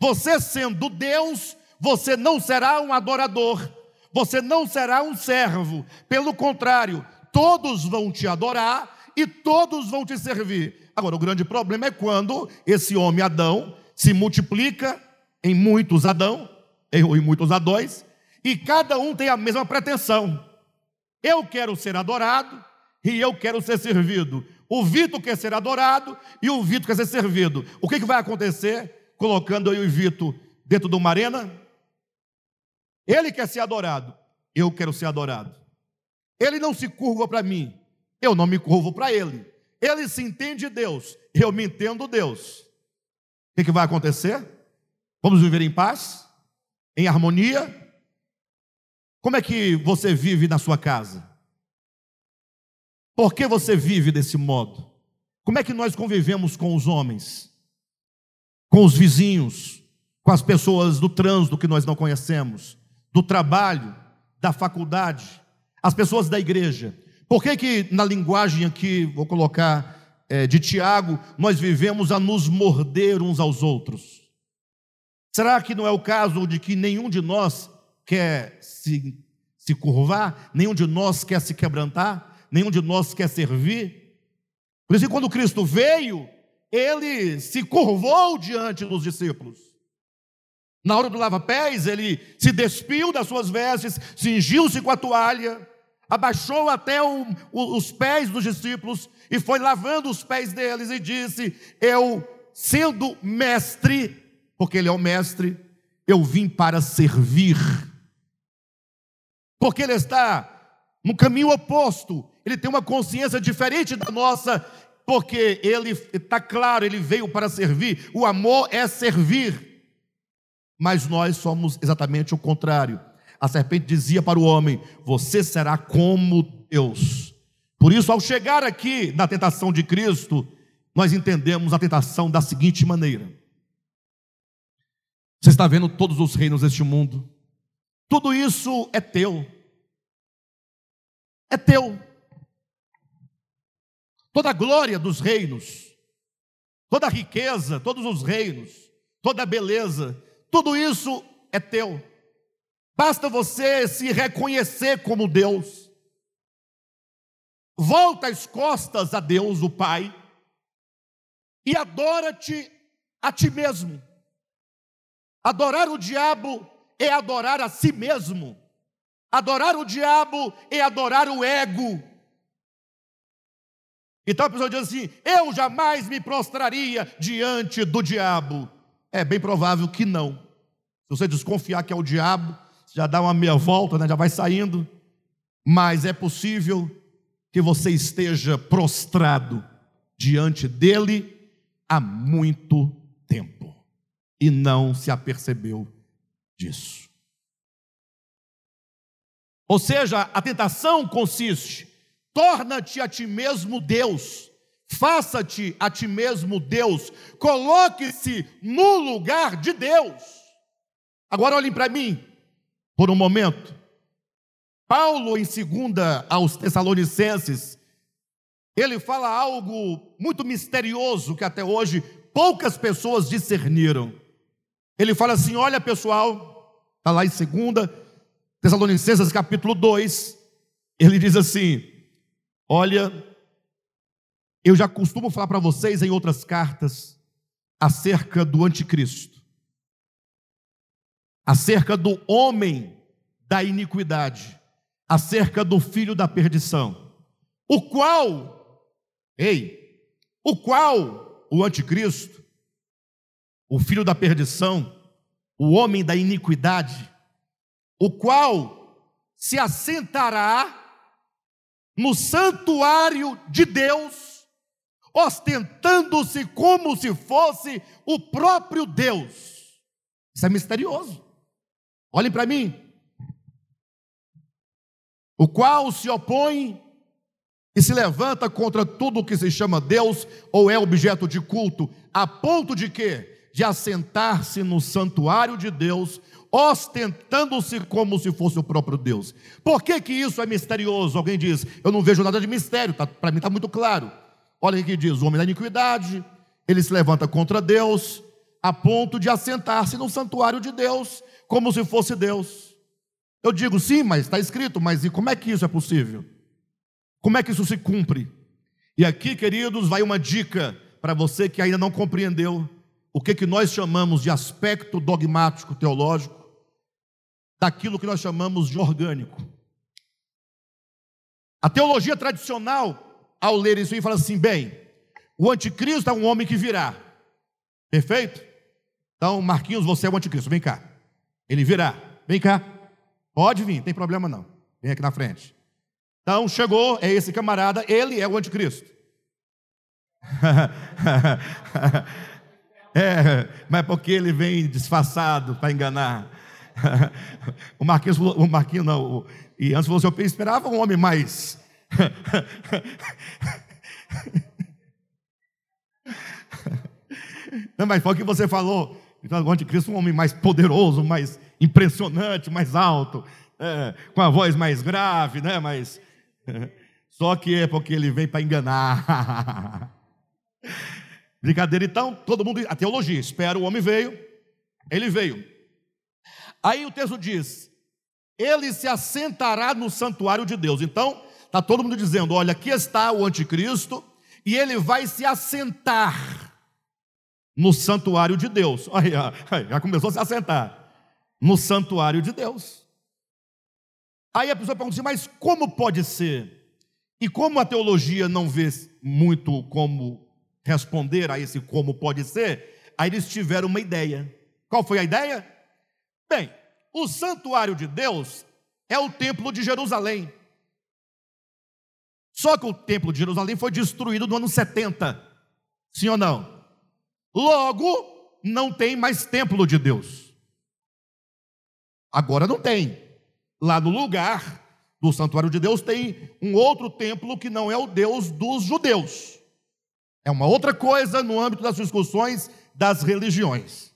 Você sendo Deus, você não será um adorador, você não será um servo. Pelo contrário, todos vão te adorar e todos vão te servir. Agora, o grande problema é quando esse homem Adão se multiplica em muitos Adão, em muitos Adões, e cada um tem a mesma pretensão. Eu quero ser adorado e eu quero ser servido. O Vitor quer ser adorado e o Vitor quer ser servido. O que, que vai acontecer colocando eu e o Vitor dentro de uma arena? Ele quer ser adorado, eu quero ser adorado. Ele não se curva para mim, eu não me curvo para ele. Ele se entende Deus, eu me entendo Deus. O que, que vai acontecer? Vamos viver em paz? Em harmonia? Como é que você vive na sua casa? Por que você vive desse modo? Como é que nós convivemos com os homens, com os vizinhos, com as pessoas do trânsito que nós não conhecemos, do trabalho, da faculdade, as pessoas da igreja? Por que, que na linguagem aqui, vou colocar é, de Tiago, nós vivemos a nos morder uns aos outros? Será que não é o caso de que nenhum de nós quer se, se curvar, nenhum de nós quer se quebrantar? nenhum de nós quer servir. Por isso, quando Cristo veio, ele se curvou diante dos discípulos. Na hora do lava-pés, ele se despiu das suas vestes, cingiu-se com a toalha, abaixou até o, o, os pés dos discípulos e foi lavando os pés deles e disse: Eu, sendo mestre, porque ele é o mestre, eu vim para servir. Porque ele está no caminho oposto, ele tem uma consciência diferente da nossa, porque ele está claro, ele veio para servir. O amor é servir, mas nós somos exatamente o contrário. A serpente dizia para o homem: Você será como Deus. Por isso, ao chegar aqui na tentação de Cristo, nós entendemos a tentação da seguinte maneira: Você está vendo todos os reinos deste mundo, tudo isso é teu, é teu toda a glória dos reinos, toda a riqueza, todos os reinos, toda a beleza, tudo isso é teu. Basta você se reconhecer como Deus. Volta as costas a Deus, o Pai, e adora-te a ti mesmo. Adorar o diabo é adorar a si mesmo. Adorar o diabo é adorar o ego. Então a pessoa diz assim: eu jamais me prostraria diante do diabo. É bem provável que não. Se você desconfiar que é o diabo, já dá uma meia volta, né? já vai saindo. Mas é possível que você esteja prostrado diante dele há muito tempo e não se apercebeu disso. Ou seja, a tentação consiste: torna-te a ti mesmo Deus, faça-te a ti mesmo Deus, coloque-se no lugar de Deus. Agora olhem para mim, por um momento. Paulo, em segunda aos Tessalonicenses, ele fala algo muito misterioso que até hoje poucas pessoas discerniram. Ele fala assim: olha pessoal, está lá em segunda Tessalonicenses capítulo 2, ele diz assim: Olha, eu já costumo falar para vocês em outras cartas acerca do anticristo, acerca do homem da iniquidade, acerca do filho da perdição, o qual, ei, o qual o anticristo, o filho da perdição, o homem da iniquidade, o qual se assentará no santuário de Deus, ostentando-se como se fosse o próprio Deus. Isso é misterioso. Olhem para mim. O qual se opõe e se levanta contra tudo o que se chama Deus ou é objeto de culto, a ponto de que de assentar-se no santuário de Deus, ostentando-se como se fosse o próprio Deus. Por que, que isso é misterioso? Alguém diz, eu não vejo nada de mistério, tá, para mim está muito claro. Olha o que diz: o homem da iniquidade, ele se levanta contra Deus, a ponto de assentar-se no santuário de Deus, como se fosse Deus. Eu digo, sim, mas está escrito, mas e como é que isso é possível? Como é que isso se cumpre? E aqui, queridos, vai uma dica para você que ainda não compreendeu o que, que nós chamamos de aspecto dogmático teológico daquilo que nós chamamos de orgânico. A teologia tradicional, ao ler isso aí, fala assim: bem, o anticristo é um homem que virá. Perfeito? Então, Marquinhos, você é o anticristo, vem cá. Ele virá, vem cá. Pode vir, não tem problema não. Vem aqui na frente. Então, chegou, é esse camarada, ele é o anticristo. é, mas porque ele vem disfarçado para enganar. o Marquinhos, o Marquinhos não, o, e antes você esperava um homem mais. não, mas foi o que você falou. Então, o anticristo um homem mais poderoso, mais impressionante, mais alto, é, com a voz mais grave, né? Mas só que é porque ele vem para enganar. Brincadeira, então, todo mundo, a teologia, espera, o homem veio, ele veio. Aí o texto diz: ele se assentará no santuário de Deus. Então, está todo mundo dizendo: olha, aqui está o anticristo, e ele vai se assentar no santuário de Deus. Olha, já começou a se assentar no santuário de Deus. Aí a pessoa pergunta assim: mas como pode ser? E como a teologia não vê muito como responder a esse como pode ser, aí eles tiveram uma ideia. Qual foi a ideia? Bem, o santuário de Deus é o templo de Jerusalém. Só que o templo de Jerusalém foi destruído no ano 70. Sim ou não? Logo, não tem mais templo de Deus. Agora não tem. Lá no lugar do santuário de Deus tem um outro templo que não é o Deus dos judeus. É uma outra coisa no âmbito das discussões das religiões.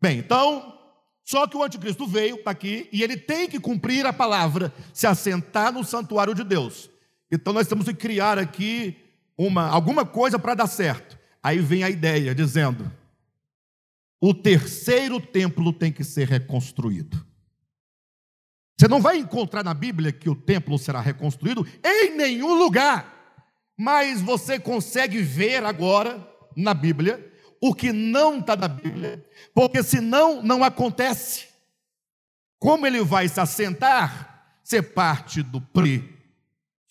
Bem, então, só que o anticristo veio, está aqui, e ele tem que cumprir a palavra, se assentar no santuário de Deus. Então nós temos que criar aqui uma, alguma coisa para dar certo. Aí vem a ideia dizendo: o terceiro templo tem que ser reconstruído. Você não vai encontrar na Bíblia que o templo será reconstruído em nenhum lugar, mas você consegue ver agora na Bíblia o que não está na Bíblia, porque senão não acontece. Como ele vai se assentar, ser parte do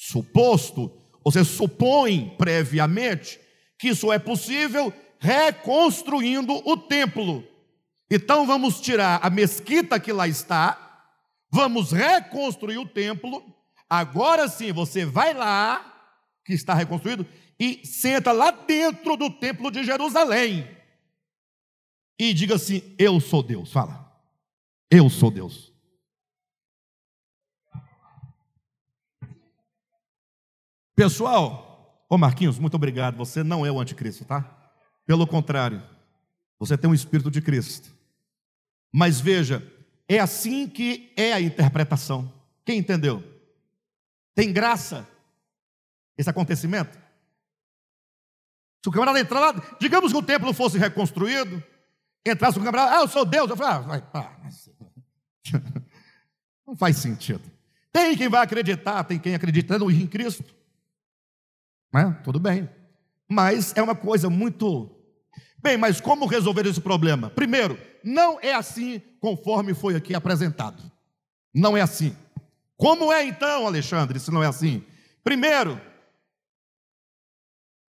pressuposto, você supõe previamente que isso é possível reconstruindo o templo. Então vamos tirar a mesquita que lá está, vamos reconstruir o templo. Agora sim, você vai lá, que está reconstruído, e senta lá dentro do templo de Jerusalém e diga assim: Eu sou Deus. Fala, eu sou Deus. Pessoal, ô Marquinhos, muito obrigado. Você não é o anticristo, tá? Pelo contrário, você tem um espírito de Cristo. Mas veja, é assim que é a interpretação. Quem entendeu? Tem graça esse acontecimento? Se o camarada entrar lá, digamos que o templo fosse reconstruído, entrasse o camarada, ah, eu sou Deus, eu falo, ah, vai, pá, não faz sentido. Tem quem vai acreditar, tem quem acredita em Cristo. Né? Tudo bem. Mas é uma coisa muito. Bem, mas como resolver esse problema? Primeiro, não é assim conforme foi aqui apresentado. Não é assim. Como é então, Alexandre, se não é assim? Primeiro,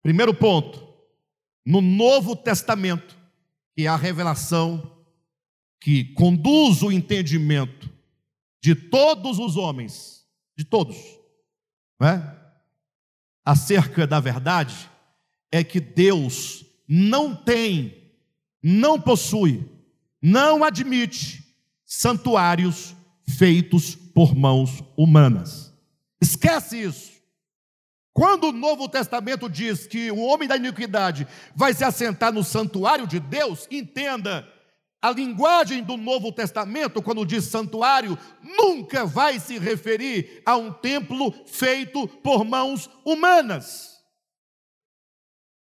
primeiro ponto, no Novo Testamento, que é a revelação que conduz o entendimento de todos os homens, de todos, não é? Acerca da verdade, é que Deus não tem, não possui, não admite santuários feitos por mãos humanas. Esquece isso. Quando o Novo Testamento diz que o homem da iniquidade vai se assentar no santuário de Deus, entenda, a linguagem do Novo Testamento, quando diz santuário, nunca vai se referir a um templo feito por mãos humanas.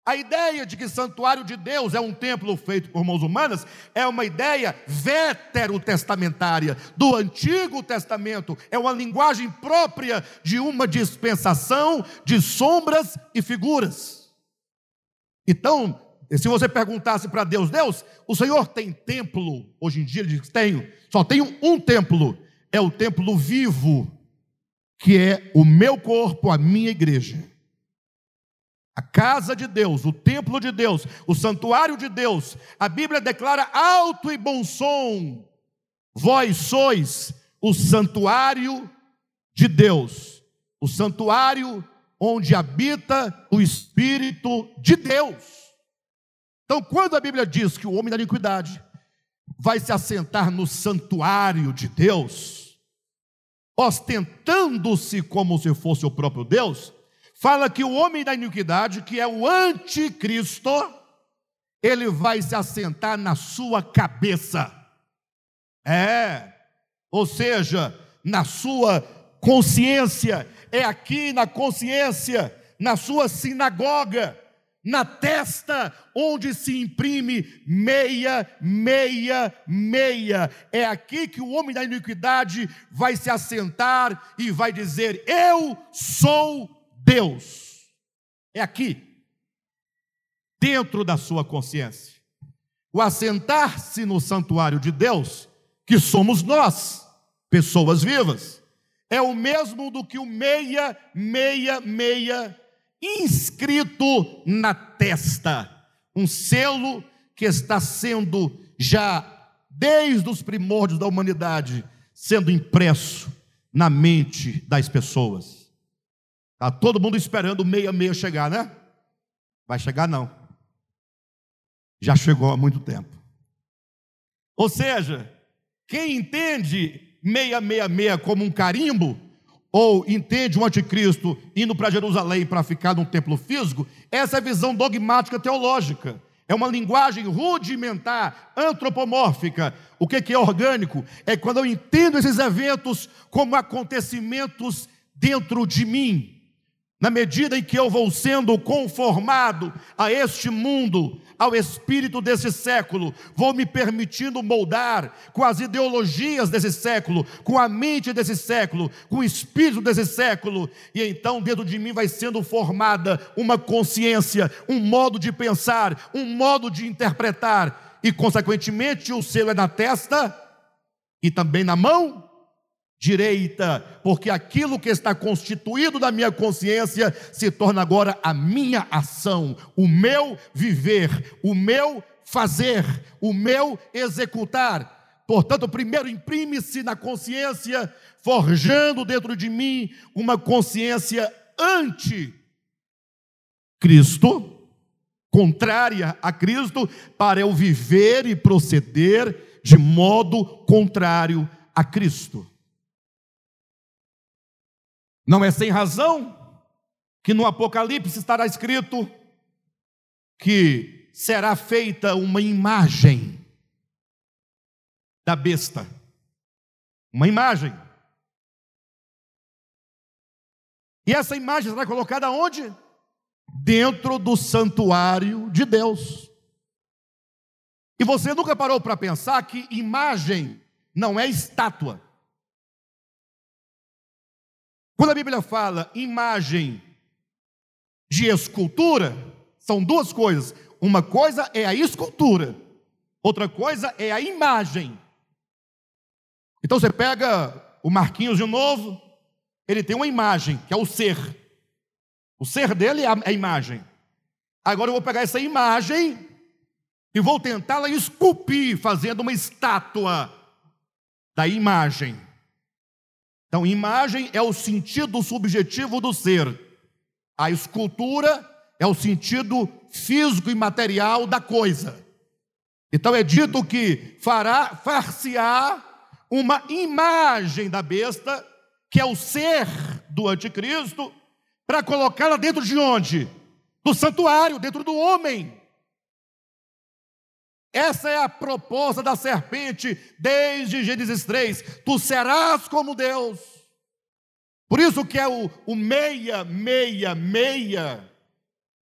A ideia de que santuário de Deus é um templo feito por mãos humanas é uma ideia veterotestamentária, do Antigo Testamento. É uma linguagem própria de uma dispensação de sombras e figuras. Então, se você perguntasse para Deus, Deus, o Senhor tem templo? Hoje em dia ele diz: tenho, só tenho um templo, é o templo vivo, que é o meu corpo, a minha igreja. A casa de Deus, o templo de Deus, o santuário de Deus, a Bíblia declara alto e bom som: vós sois o santuário de Deus, o santuário onde habita o Espírito de Deus. Então, quando a Bíblia diz que o homem da iniquidade vai se assentar no santuário de Deus, ostentando-se como se fosse o próprio Deus, fala que o homem da iniquidade, que é o anticristo, ele vai se assentar na sua cabeça. É, ou seja, na sua consciência, é aqui na consciência, na sua sinagoga, na testa onde se imprime meia, meia, meia. É aqui que o homem da iniquidade vai se assentar e vai dizer: Eu sou Deus. É aqui, dentro da sua consciência. O assentar-se no santuário de Deus, que somos nós, pessoas vivas, é o mesmo do que o meia, meia, meia, inscrito na testa. Um selo que está sendo já, desde os primórdios da humanidade, sendo impresso na mente das pessoas. Está todo mundo esperando o meia-meia chegar, né? Vai chegar não. Já chegou há muito tempo. Ou seja, quem entende 666 como um carimbo, ou entende o anticristo indo para Jerusalém para ficar num templo físico, essa é a visão dogmática teológica. É uma linguagem rudimentar, antropomórfica. O que é orgânico? É quando eu entendo esses eventos como acontecimentos dentro de mim, na medida em que eu vou sendo conformado a este mundo, ao espírito desse século, vou me permitindo moldar com as ideologias desse século, com a mente desse século, com o espírito desse século, e então dentro de mim vai sendo formada uma consciência, um modo de pensar, um modo de interpretar, e consequentemente o selo é na testa e também na mão direita, porque aquilo que está constituído da minha consciência se torna agora a minha ação, o meu viver, o meu fazer, o meu executar. Portanto, primeiro imprime-se na consciência, forjando dentro de mim uma consciência anti-Cristo, contrária a Cristo, para eu viver e proceder de modo contrário a Cristo. Não é sem razão que no Apocalipse estará escrito que será feita uma imagem da besta. Uma imagem. E essa imagem será colocada onde? Dentro do santuário de Deus. E você nunca parou para pensar que imagem não é estátua. Quando a Bíblia fala imagem de escultura, são duas coisas. Uma coisa é a escultura, outra coisa é a imagem. Então você pega o Marquinhos de novo, ele tem uma imagem, que é o ser. O ser dele é a imagem. Agora eu vou pegar essa imagem e vou tentá-la esculpir, fazendo uma estátua da imagem. Então, imagem é o sentido subjetivo do ser. A escultura é o sentido físico e material da coisa. Então é dito que fará far-se-á uma imagem da besta, que é o ser do anticristo, para colocá-la dentro de onde? Do santuário, dentro do homem. Essa é a proposta da serpente desde Gênesis 3. Tu serás como Deus. Por isso que é o, o meia, meia, meia.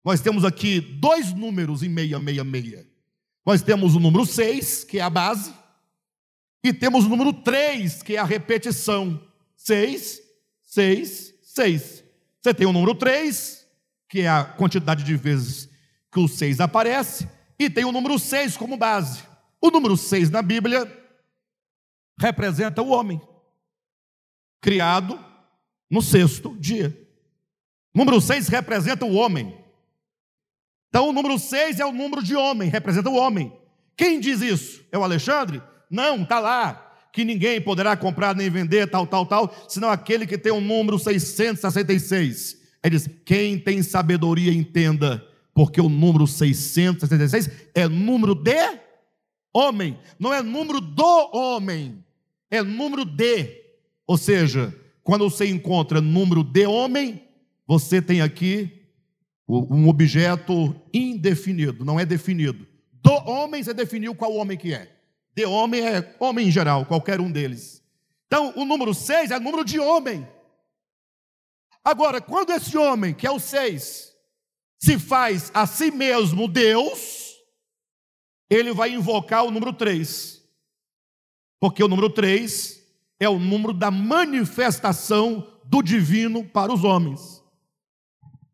Nós temos aqui dois números em meia, meia, meia. Nós temos o número 6, que é a base, e temos o número 3, que é a repetição. 6, 6, 6. Você tem o número 3, que é a quantidade de vezes que o 6 aparece, e tem o número 6 como base. O número 6 na Bíblia representa o homem, criado no sexto dia. O número 6 representa o homem. Então o número 6 é o número de homem, representa o homem. Quem diz isso? É o Alexandre? Não, está lá. Que ninguém poderá comprar nem vender, tal, tal, tal, senão aquele que tem o número 666. Ele diz: quem tem sabedoria, entenda porque o número 666 é número de homem, não é número do homem, é número de. Ou seja, quando você encontra número de homem, você tem aqui um objeto indefinido, não é definido. Do homem você definiu qual homem que é. De homem é homem em geral, qualquer um deles. Então, o número 6 é número de homem. Agora, quando esse homem, que é o 6, se faz a si mesmo Deus, ele vai invocar o número 3. Porque o número 3 é o número da manifestação do divino para os homens.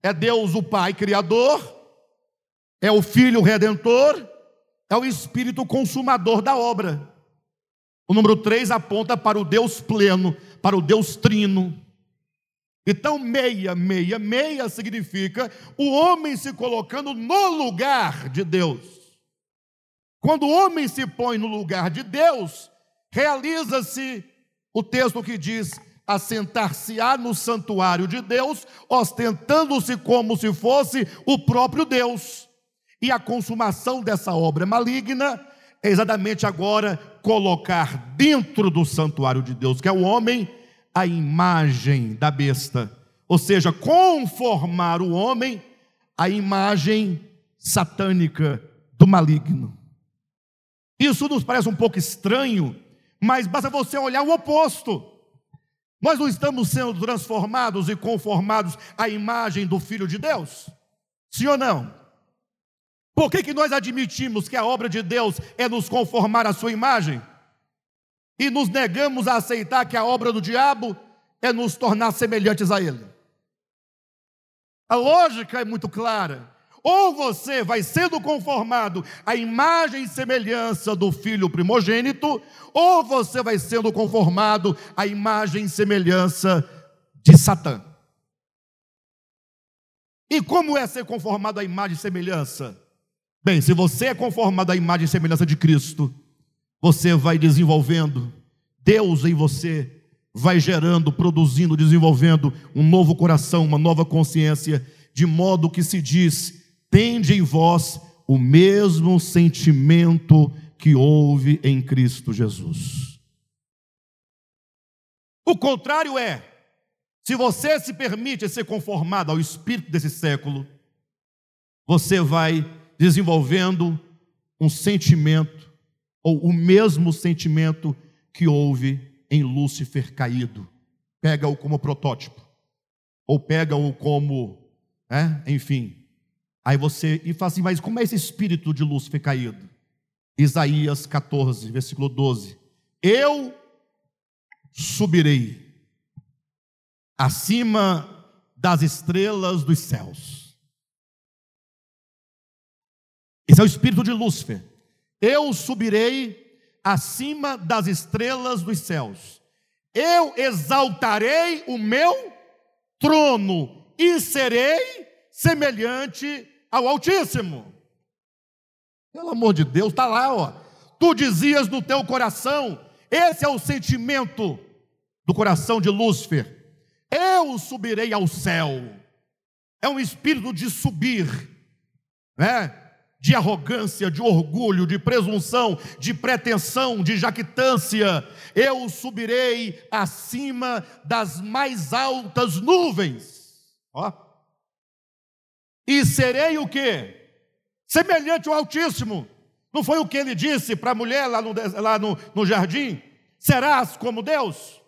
É Deus o Pai Criador, é o Filho Redentor, é o Espírito Consumador da obra. O número 3 aponta para o Deus pleno, para o Deus trino. Então, meia, meia, meia significa o homem se colocando no lugar de Deus. Quando o homem se põe no lugar de Deus, realiza-se o texto que diz: assentar-se-á no santuário de Deus, ostentando-se como se fosse o próprio Deus. E a consumação dessa obra maligna é exatamente agora colocar dentro do santuário de Deus, que é o homem, a imagem da besta, ou seja, conformar o homem à imagem satânica do maligno. Isso nos parece um pouco estranho, mas basta você olhar o oposto. Nós não estamos sendo transformados e conformados à imagem do Filho de Deus? Sim ou não? Por que, que nós admitimos que a obra de Deus é nos conformar à sua imagem? E nos negamos a aceitar que a obra do diabo é nos tornar semelhantes a ele. A lógica é muito clara. Ou você vai sendo conformado à imagem e semelhança do filho primogênito, ou você vai sendo conformado à imagem e semelhança de Satã. E como é ser conformado à imagem e semelhança? Bem, se você é conformado à imagem e semelhança de Cristo, você vai desenvolvendo, Deus em você vai gerando, produzindo, desenvolvendo um novo coração, uma nova consciência, de modo que se diz: tende em vós o mesmo sentimento que houve em Cristo Jesus. O contrário é: Se você se permite ser conformado ao espírito desse século, você vai desenvolvendo um sentimento, ou o mesmo sentimento que houve em Lúcifer caído. Pega-o como protótipo, ou pega-o como, né, enfim. Aí você, e fala assim, mas como é esse espírito de Lúcifer caído? Isaías 14, versículo 12. Eu subirei acima das estrelas dos céus. Esse é o espírito de Lúcifer. Eu subirei acima das estrelas dos céus. Eu exaltarei o meu trono e serei semelhante ao Altíssimo. Pelo amor de Deus, está lá, ó. Tu dizias no teu coração, esse é o sentimento do coração de Lúcifer. Eu subirei ao céu. É um espírito de subir, né? De arrogância, de orgulho, de presunção, de pretensão, de jactância. Eu subirei acima das mais altas nuvens. Ó. E serei o quê? Semelhante ao Altíssimo. Não foi o que ele disse para a mulher lá, no, lá no, no jardim? Serás como Deus?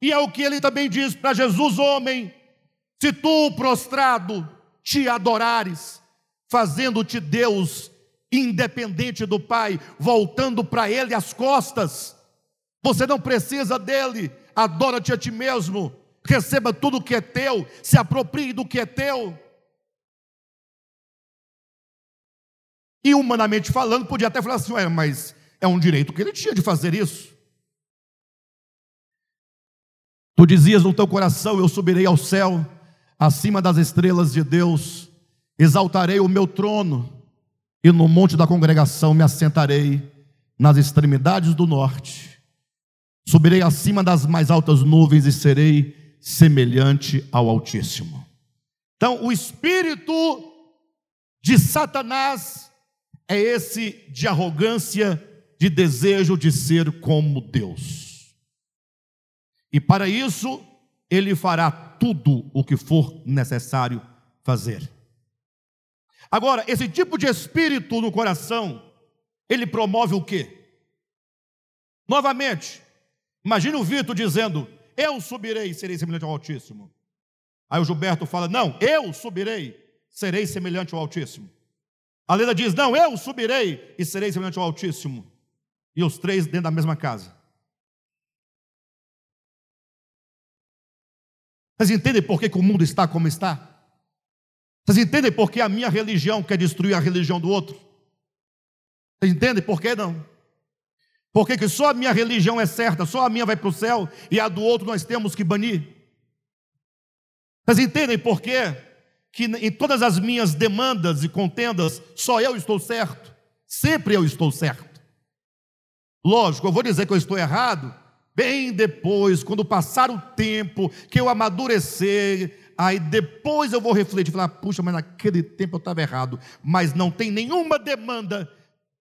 E é o que ele também diz para Jesus, homem: se tu prostrado te adorares, fazendo-te Deus independente do Pai, voltando para Ele as costas, você não precisa dele, adora-te a ti mesmo, receba tudo o que é teu, se aproprie do que é teu. E humanamente falando, podia até falar assim: mas é um direito que ele tinha de fazer isso. Tu dizias no teu coração: Eu subirei ao céu, acima das estrelas de Deus, exaltarei o meu trono, e no monte da congregação me assentarei nas extremidades do norte. Subirei acima das mais altas nuvens e serei semelhante ao Altíssimo. Então, o espírito de Satanás é esse de arrogância, de desejo de ser como Deus. E para isso, ele fará tudo o que for necessário fazer. Agora, esse tipo de espírito no coração, ele promove o quê? Novamente, imagine o Vitor dizendo: Eu subirei e serei semelhante ao Altíssimo. Aí o Gilberto fala: Não, eu subirei, serei semelhante ao Altíssimo. A Leda diz: Não, eu subirei e serei semelhante ao Altíssimo. E os três dentro da mesma casa. Vocês entendem por que, que o mundo está como está? Vocês entendem por que a minha religião quer destruir a religião do outro? Vocês entendem por que não? Por que, só a minha religião é certa, só a minha vai para o céu e a do outro nós temos que banir? Vocês entendem por que em todas as minhas demandas e contendas só eu estou certo? Sempre eu estou certo. Lógico, eu vou dizer que eu estou errado, Bem depois, quando passar o tempo, que eu amadurecer, aí depois eu vou refletir, falar, puxa, mas naquele tempo eu estava errado. Mas não tem nenhuma demanda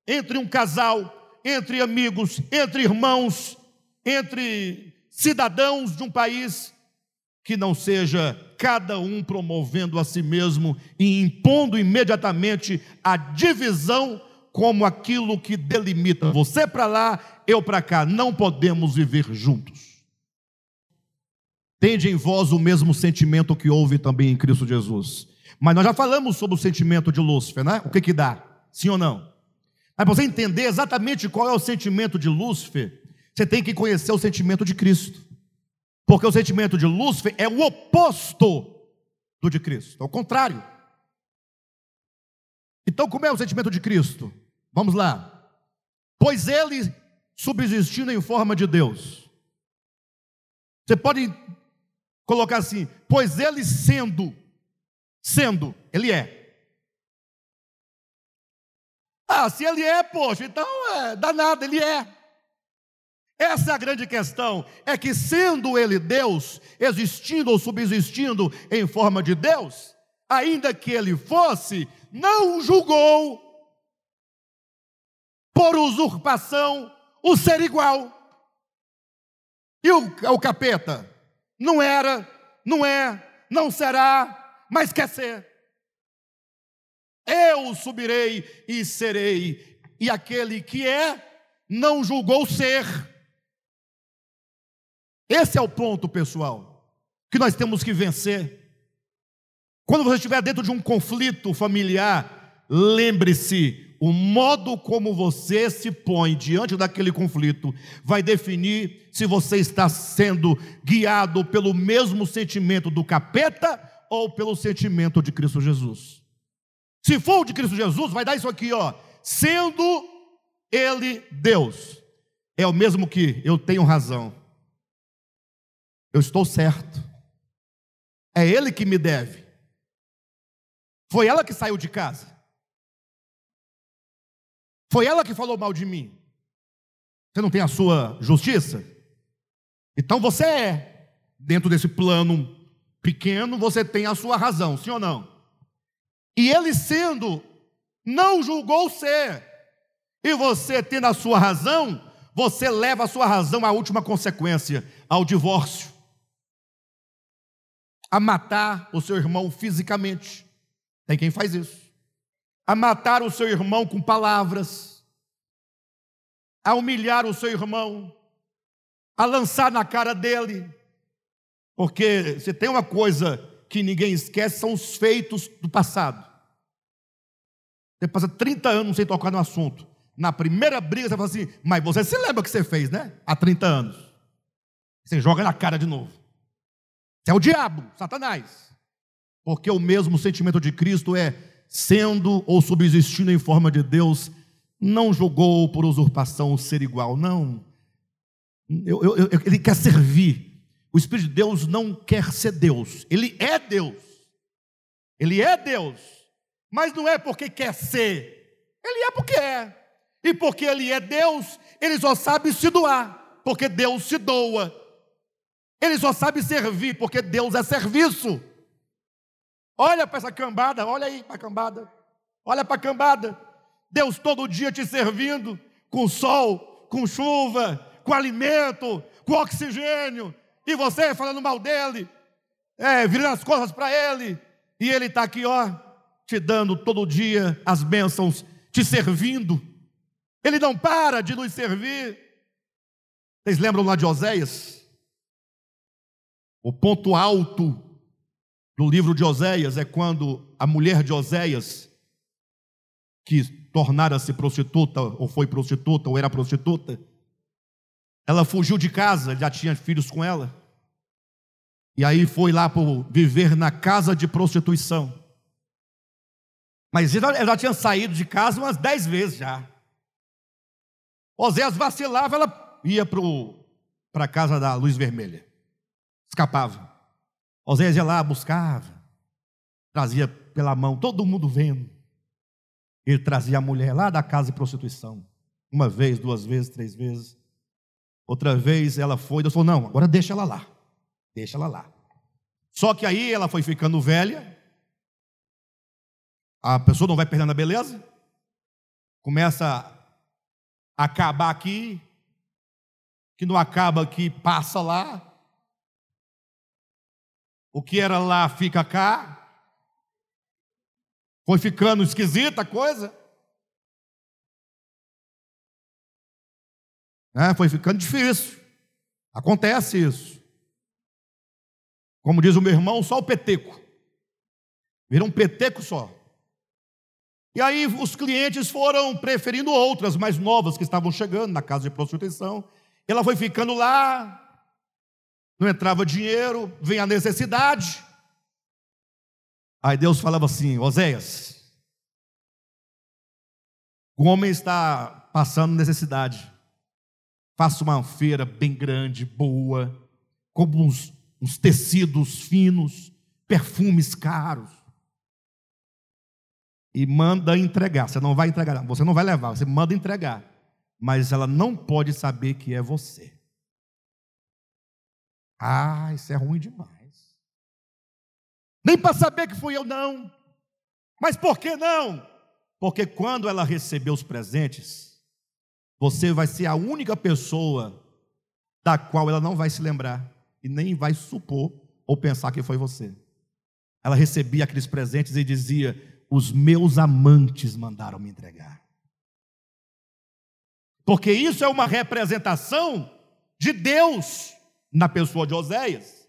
entre um casal, entre amigos, entre irmãos, entre cidadãos de um país, que não seja cada um promovendo a si mesmo e impondo imediatamente a divisão como aquilo que delimita você para lá, eu para cá. Não podemos viver juntos. Tende em vós o mesmo sentimento que houve também em Cristo Jesus. Mas nós já falamos sobre o sentimento de Lúcifer, né? O que que dá? Sim ou não? Mas para você entender exatamente qual é o sentimento de Lúcifer, você tem que conhecer o sentimento de Cristo. Porque o sentimento de Lúcifer é o oposto do de Cristo, é o contrário. Então, como é o sentimento de Cristo? Vamos lá. Pois ele, subsistindo em forma de Deus, você pode colocar assim: pois ele sendo, sendo, ele é. Ah, se ele é, poxa, então é danado, ele é. Essa é a grande questão, é que sendo ele Deus, existindo ou subsistindo em forma de Deus, ainda que ele fosse, não julgou por usurpação, o ser igual. E o, o capeta? Não era não é, não será, mas quer ser. Eu subirei e serei, e aquele que é, não julgou ser. Esse é o ponto, pessoal, que nós temos que vencer. Quando você estiver dentro de um conflito familiar, lembre-se: o modo como você se põe diante daquele conflito vai definir se você está sendo guiado pelo mesmo sentimento do capeta ou pelo sentimento de Cristo Jesus. Se for o de Cristo Jesus, vai dar isso aqui, ó. Sendo Ele Deus, é o mesmo que eu tenho razão. Eu estou certo. É Ele que me deve. Foi ela que saiu de casa. Foi ela que falou mal de mim. Você não tem a sua justiça? Então você é, dentro desse plano pequeno, você tem a sua razão, sim ou não? E ele sendo, não julgou ser. E você tendo a sua razão, você leva a sua razão à última consequência, ao divórcio. A matar o seu irmão fisicamente. Tem quem faz isso. A matar o seu irmão com palavras. A humilhar o seu irmão. A lançar na cara dele. Porque se tem uma coisa que ninguém esquece são os feitos do passado. Você passa 30 anos sem tocar no assunto. Na primeira briga você fala assim, mas você se lembra o que você fez, né? Há 30 anos. Você joga na cara de novo. Você é o diabo, Satanás. Porque o mesmo sentimento de Cristo é sendo ou subsistindo em forma de Deus, não julgou por usurpação ser igual, não. Eu, eu, eu, ele quer servir o Espírito de Deus não quer ser Deus, ele é Deus. Ele é Deus, mas não é porque quer ser, ele é porque é. E porque ele é Deus, ele só sabe se doar, porque Deus se doa. Ele só sabe servir, porque Deus é serviço. Olha para essa cambada, olha aí para a cambada. Olha para a cambada. Deus todo dia te servindo com sol, com chuva, com alimento, com oxigênio, e você falando mal dele, é, virando as costas para ele, e ele está aqui, ó, te dando todo dia as bênçãos, te servindo. Ele não para de nos servir. Vocês lembram lá de Oséias? O ponto alto do livro de Oséias é quando a mulher de Oséias, que tornara-se prostituta, ou foi prostituta, ou era prostituta, ela fugiu de casa, já tinha filhos com ela. E aí foi lá por viver na casa de prostituição. Mas ela já tinha saído de casa umas dez vezes já. Oséias vacilava, ela ia para a casa da luz vermelha. Escapava. Oséias ia lá, buscava. Trazia pela mão, todo mundo vendo. Ele trazia a mulher lá da casa de prostituição. Uma vez, duas vezes, três vezes. Outra vez ela foi, Deus falou: não, agora deixa ela lá. Deixa ela lá. Só que aí ela foi ficando velha. A pessoa não vai perdendo a beleza. Começa a acabar aqui. Que não acaba aqui, passa lá. O que era lá fica cá. Foi ficando esquisita a coisa. Né? Foi ficando difícil. Acontece isso. Como diz o meu irmão, só o peteco. Vira um peteco só. E aí os clientes foram preferindo outras mais novas que estavam chegando na casa de prostituição. Ela foi ficando lá, não entrava dinheiro, vem a necessidade. Aí Deus falava assim: Oséias, o homem está passando necessidade. Faça uma feira bem grande, boa, com uns, uns tecidos finos, perfumes caros. E manda entregar. Você não vai entregar, você não vai levar, você manda entregar. Mas ela não pode saber que é você. Ah, isso é ruim demais. Nem para saber que fui eu, não. Mas por que não? Porque quando ela recebeu os presentes, você vai ser a única pessoa da qual ela não vai se lembrar e nem vai supor ou pensar que foi você. Ela recebia aqueles presentes e dizia: Os meus amantes mandaram me entregar. Porque isso é uma representação de Deus na pessoa de Oséias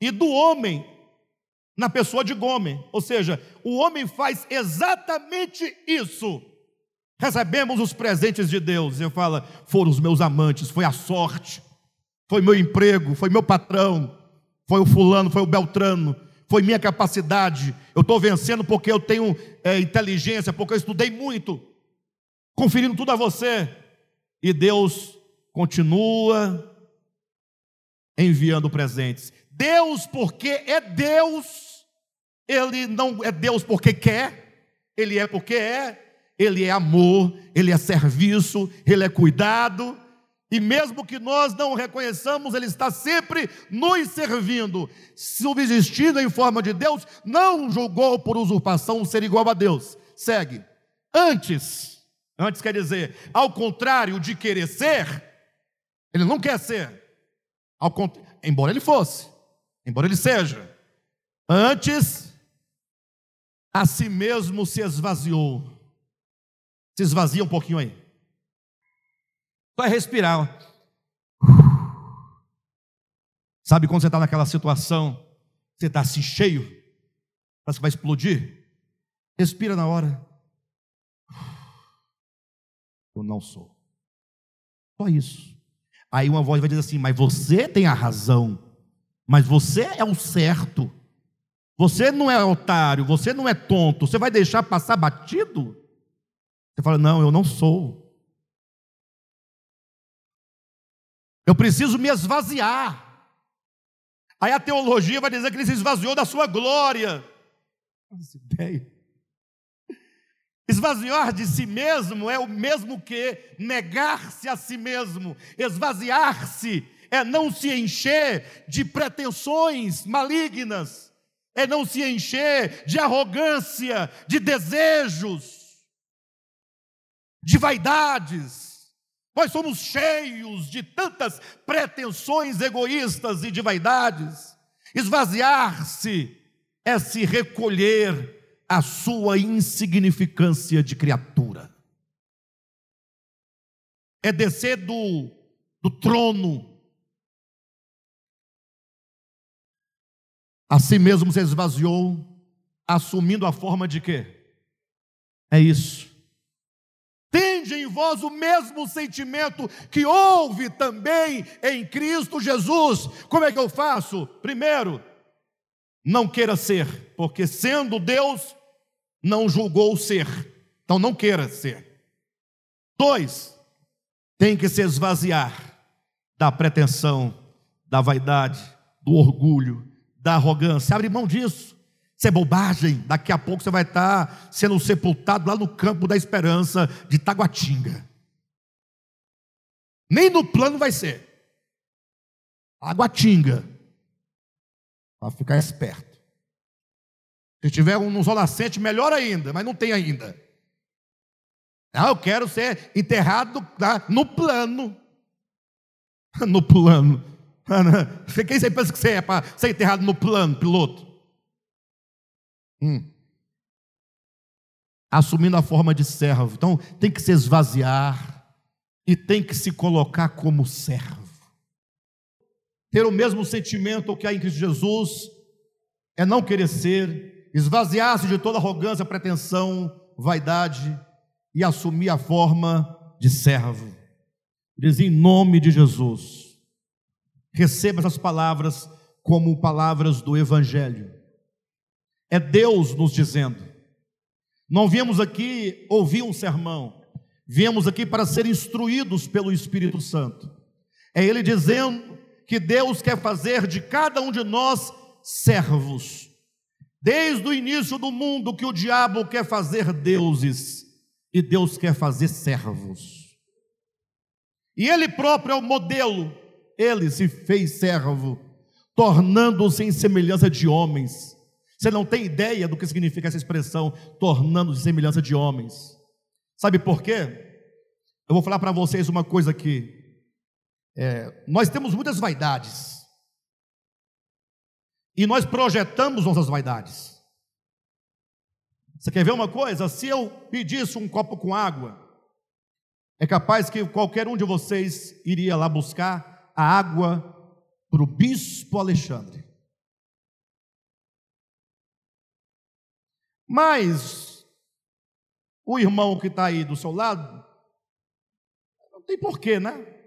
e do homem na pessoa de Gomer. Ou seja, o homem faz exatamente isso. Recebemos os presentes de Deus. Eu falo, foram os meus amantes, foi a sorte, foi meu emprego, foi meu patrão, foi o fulano, foi o Beltrano, foi minha capacidade. Eu estou vencendo porque eu tenho é, inteligência, porque eu estudei muito, conferindo tudo a você. E Deus continua enviando presentes. Deus, porque é Deus, Ele não é Deus porque quer, Ele é porque é, Ele é amor, Ele é serviço, Ele é cuidado, e mesmo que nós não o reconheçamos, Ele está sempre nos servindo, subsistindo em forma de Deus, não julgou por usurpação ser igual a Deus. Segue. Antes, antes quer dizer, ao contrário de querer ser, Ele não quer ser. Ao, embora Ele fosse, embora Ele seja. Antes, a si mesmo se esvaziou. Se esvazia um pouquinho aí. Só é respirar. Sabe quando você está naquela situação, você está assim cheio, parece que vai explodir? Respira na hora. Eu não sou. Só isso. Aí uma voz vai dizer assim: Mas você tem a razão, mas você é o certo. Você não é otário, você não é tonto, você vai deixar passar batido? Você fala: Não, eu não sou. Eu preciso me esvaziar. Aí a teologia vai dizer que ele se esvaziou da sua glória. Essa ideia. Esvaziar de si mesmo é o mesmo que negar-se a si mesmo. Esvaziar-se é não se encher de pretensões malignas, é não se encher de arrogância, de desejos, de vaidades. Nós somos cheios de tantas pretensões egoístas e de vaidades. Esvaziar-se é se recolher a sua insignificância de criatura. É descer do, do trono. A si mesmo se esvaziou, assumindo a forma de quê? É isso tende em vós o mesmo sentimento que houve também em Cristo Jesus. Como é que eu faço? Primeiro, não queira ser, porque sendo Deus, não julgou ser. Então não queira ser. Dois, tem que se esvaziar da pretensão, da vaidade, do orgulho, da arrogância. Abre mão disso. Isso é bobagem. Daqui a pouco você vai estar sendo sepultado lá no campo da esperança de Taguatinga. Nem no plano vai ser. Taguatinga. Para ficar esperto. Se tiver um no Zona melhor ainda, mas não tem ainda. Ah, eu quero ser enterrado no plano. No plano. Quem você pensa que você é para ser enterrado no plano, piloto? Hum. Assumindo a forma de servo. Então, tem que se esvaziar e tem que se colocar como servo. Ter o mesmo sentimento que há em Cristo Jesus é não querer ser, esvaziar-se de toda arrogância, pretensão, vaidade e assumir a forma de servo. Diz em nome de Jesus. Receba essas palavras como palavras do Evangelho. É Deus nos dizendo. Não viemos aqui ouvir um sermão, viemos aqui para ser instruídos pelo Espírito Santo. É Ele dizendo que Deus quer fazer de cada um de nós servos. Desde o início do mundo que o diabo quer fazer deuses e Deus quer fazer servos. E ele próprio é o modelo, ele se fez servo, tornando-se em semelhança de homens você não tem ideia do que significa essa expressão, tornando-se semelhança de homens. Sabe por quê? Eu vou falar para vocês uma coisa aqui. É, nós temos muitas vaidades. E nós projetamos nossas vaidades. Você quer ver uma coisa? Se eu pedisse um copo com água, é capaz que qualquer um de vocês iria lá buscar a água para o bispo Alexandre. Mas o irmão que está aí do seu lado, não tem porquê, né?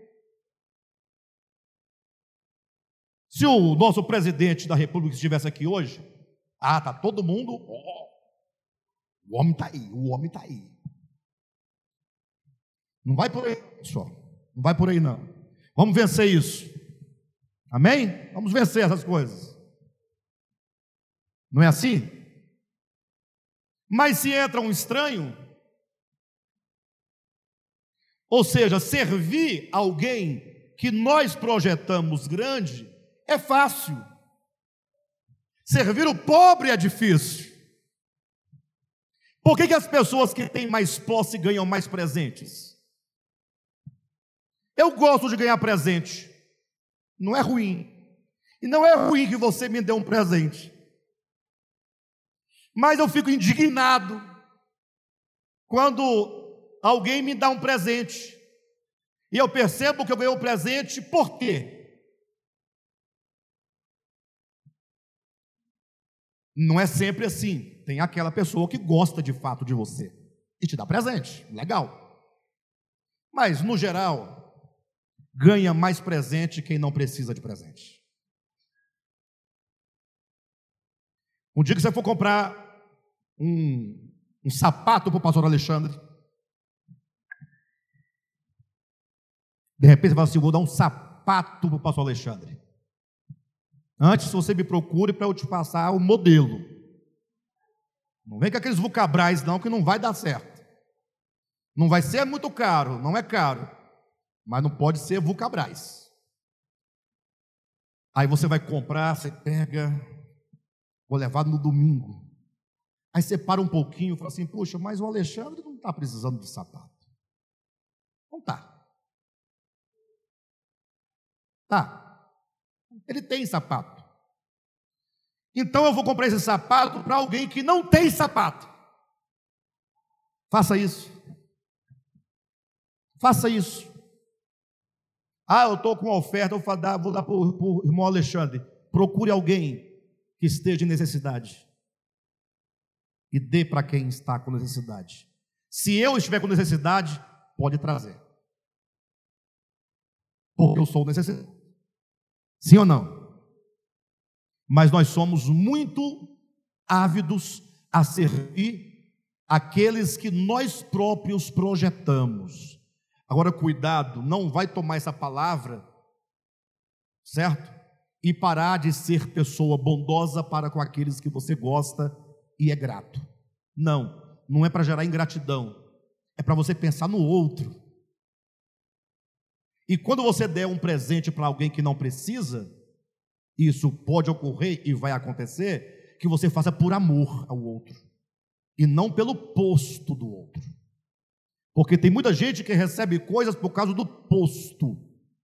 Se o nosso presidente da República estivesse aqui hoje, ah, tá todo mundo, oh, o homem está aí, o homem está aí. Não vai por aí, pessoal. Não vai por aí, não. Vamos vencer isso. Amém? Vamos vencer essas coisas. Não é assim? Mas se entra um estranho, ou seja, servir alguém que nós projetamos grande, é fácil. Servir o pobre é difícil. Por que, que as pessoas que têm mais posse ganham mais presentes? Eu gosto de ganhar presente, não é ruim. E não é ruim que você me dê um presente. Mas eu fico indignado quando alguém me dá um presente e eu percebo que eu ganhei um presente, por quê? Não é sempre assim. Tem aquela pessoa que gosta de fato de você e te dá presente, legal. Mas, no geral, ganha mais presente quem não precisa de presente. Um dia que você for comprar um, um sapato para o pastor Alexandre, de repente você fala assim: vou dar um sapato para o pastor Alexandre. Antes você me procure para eu te passar o modelo. Não vem com aqueles vocabrais, não, que não vai dar certo. Não vai ser muito caro, não é caro, mas não pode ser vocabrais. Aí você vai comprar, você pega, vou levar no domingo. Aí você para um pouquinho e fala assim: Poxa, mas o Alexandre não está precisando de sapato. Não está. Tá. Ele tem sapato. Então eu vou comprar esse sapato para alguém que não tem sapato. Faça isso. Faça isso. Ah, eu estou com uma oferta, vou dar, vou dar para o irmão Alexandre. Procure alguém que esteja em necessidade. E dê para quem está com necessidade. Se eu estiver com necessidade, pode trazer. Porque eu sou necessidade. Sim ou não? mas nós somos muito ávidos a servir aqueles que nós próprios projetamos. Agora, cuidado, não vai tomar essa palavra, certo? E parar de ser pessoa bondosa para com aqueles que você gosta e é grato. Não, não é para gerar ingratidão, é para você pensar no outro. E quando você der um presente para alguém que não precisa, isso pode ocorrer e vai acontecer, que você faça por amor ao outro e não pelo posto do outro. Porque tem muita gente que recebe coisas por causa do posto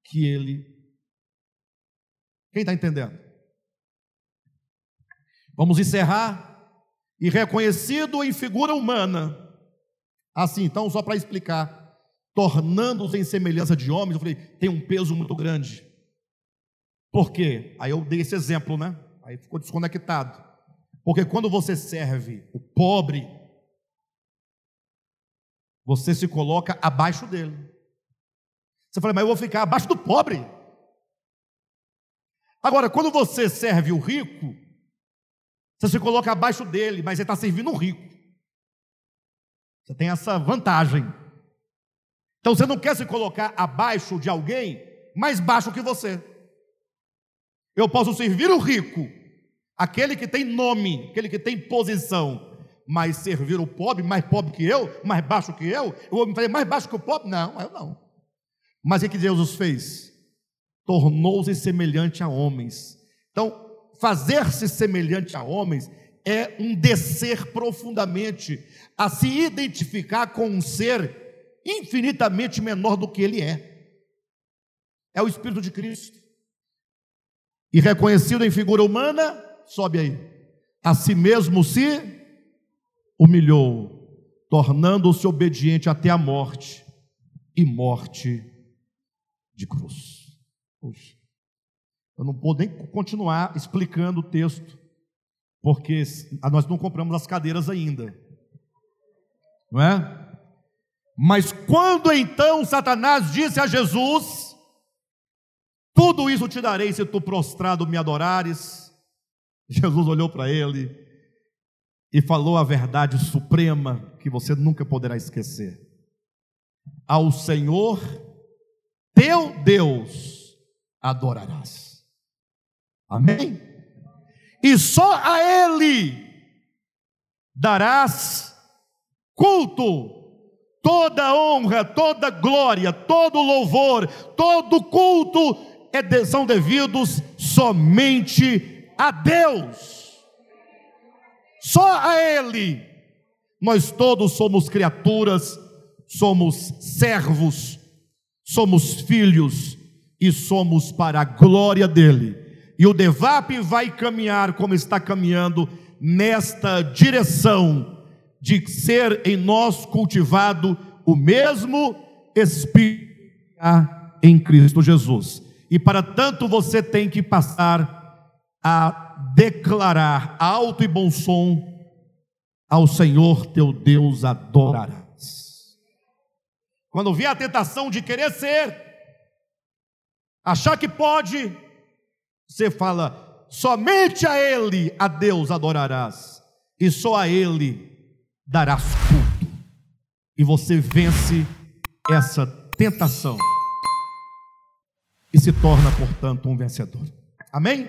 que ele. Quem está entendendo? Vamos encerrar. E reconhecido em figura humana. Assim, então, só para explicar, tornando-se em semelhança de homens, eu falei, tem um peso muito grande. Por quê? Aí eu dei esse exemplo, né? Aí ficou desconectado. Porque quando você serve o pobre, você se coloca abaixo dele. Você fala, mas eu vou ficar abaixo do pobre. Agora, quando você serve o rico, você se coloca abaixo dele, mas você está servindo o rico. Você tem essa vantagem. Então você não quer se colocar abaixo de alguém mais baixo que você. Eu posso servir o rico, aquele que tem nome, aquele que tem posição, mas servir o pobre, mais pobre que eu, mais baixo que eu, eu vou me fazer mais baixo que o pobre? Não, eu não. Mas o que Deus os fez? Tornou-se semelhante a homens. Então, fazer-se semelhante a homens é um descer profundamente, a se identificar com um ser infinitamente menor do que ele é. É o Espírito de Cristo e reconhecido em figura humana, sobe aí. A si mesmo se humilhou, tornando-se obediente até a morte e morte de cruz. Puxa, eu não vou nem continuar explicando o texto, porque nós não compramos as cadeiras ainda, não é? Mas quando então Satanás disse a Jesus: Tudo isso te darei se tu prostrado me adorares. Jesus olhou para ele e falou a verdade suprema que você nunca poderá esquecer. Ao Senhor teu Deus adorarás. Amém? E só a Ele darás culto toda honra, toda glória, todo louvor, todo culto é são devidos somente a Deus. Só a Ele. Nós todos somos criaturas, somos servos, somos filhos e somos para a glória dele. E o Devap vai caminhar como está caminhando nesta direção de ser em nós cultivado o mesmo Espírito em Cristo Jesus. E para tanto você tem que passar a declarar alto e bom som ao Senhor teu Deus adorarás. Quando vier a tentação de querer ser, achar que pode, você fala, somente a Ele, a Deus adorarás, e só a Ele darás culto. E você vence essa tentação e se torna, portanto, um vencedor. Amém?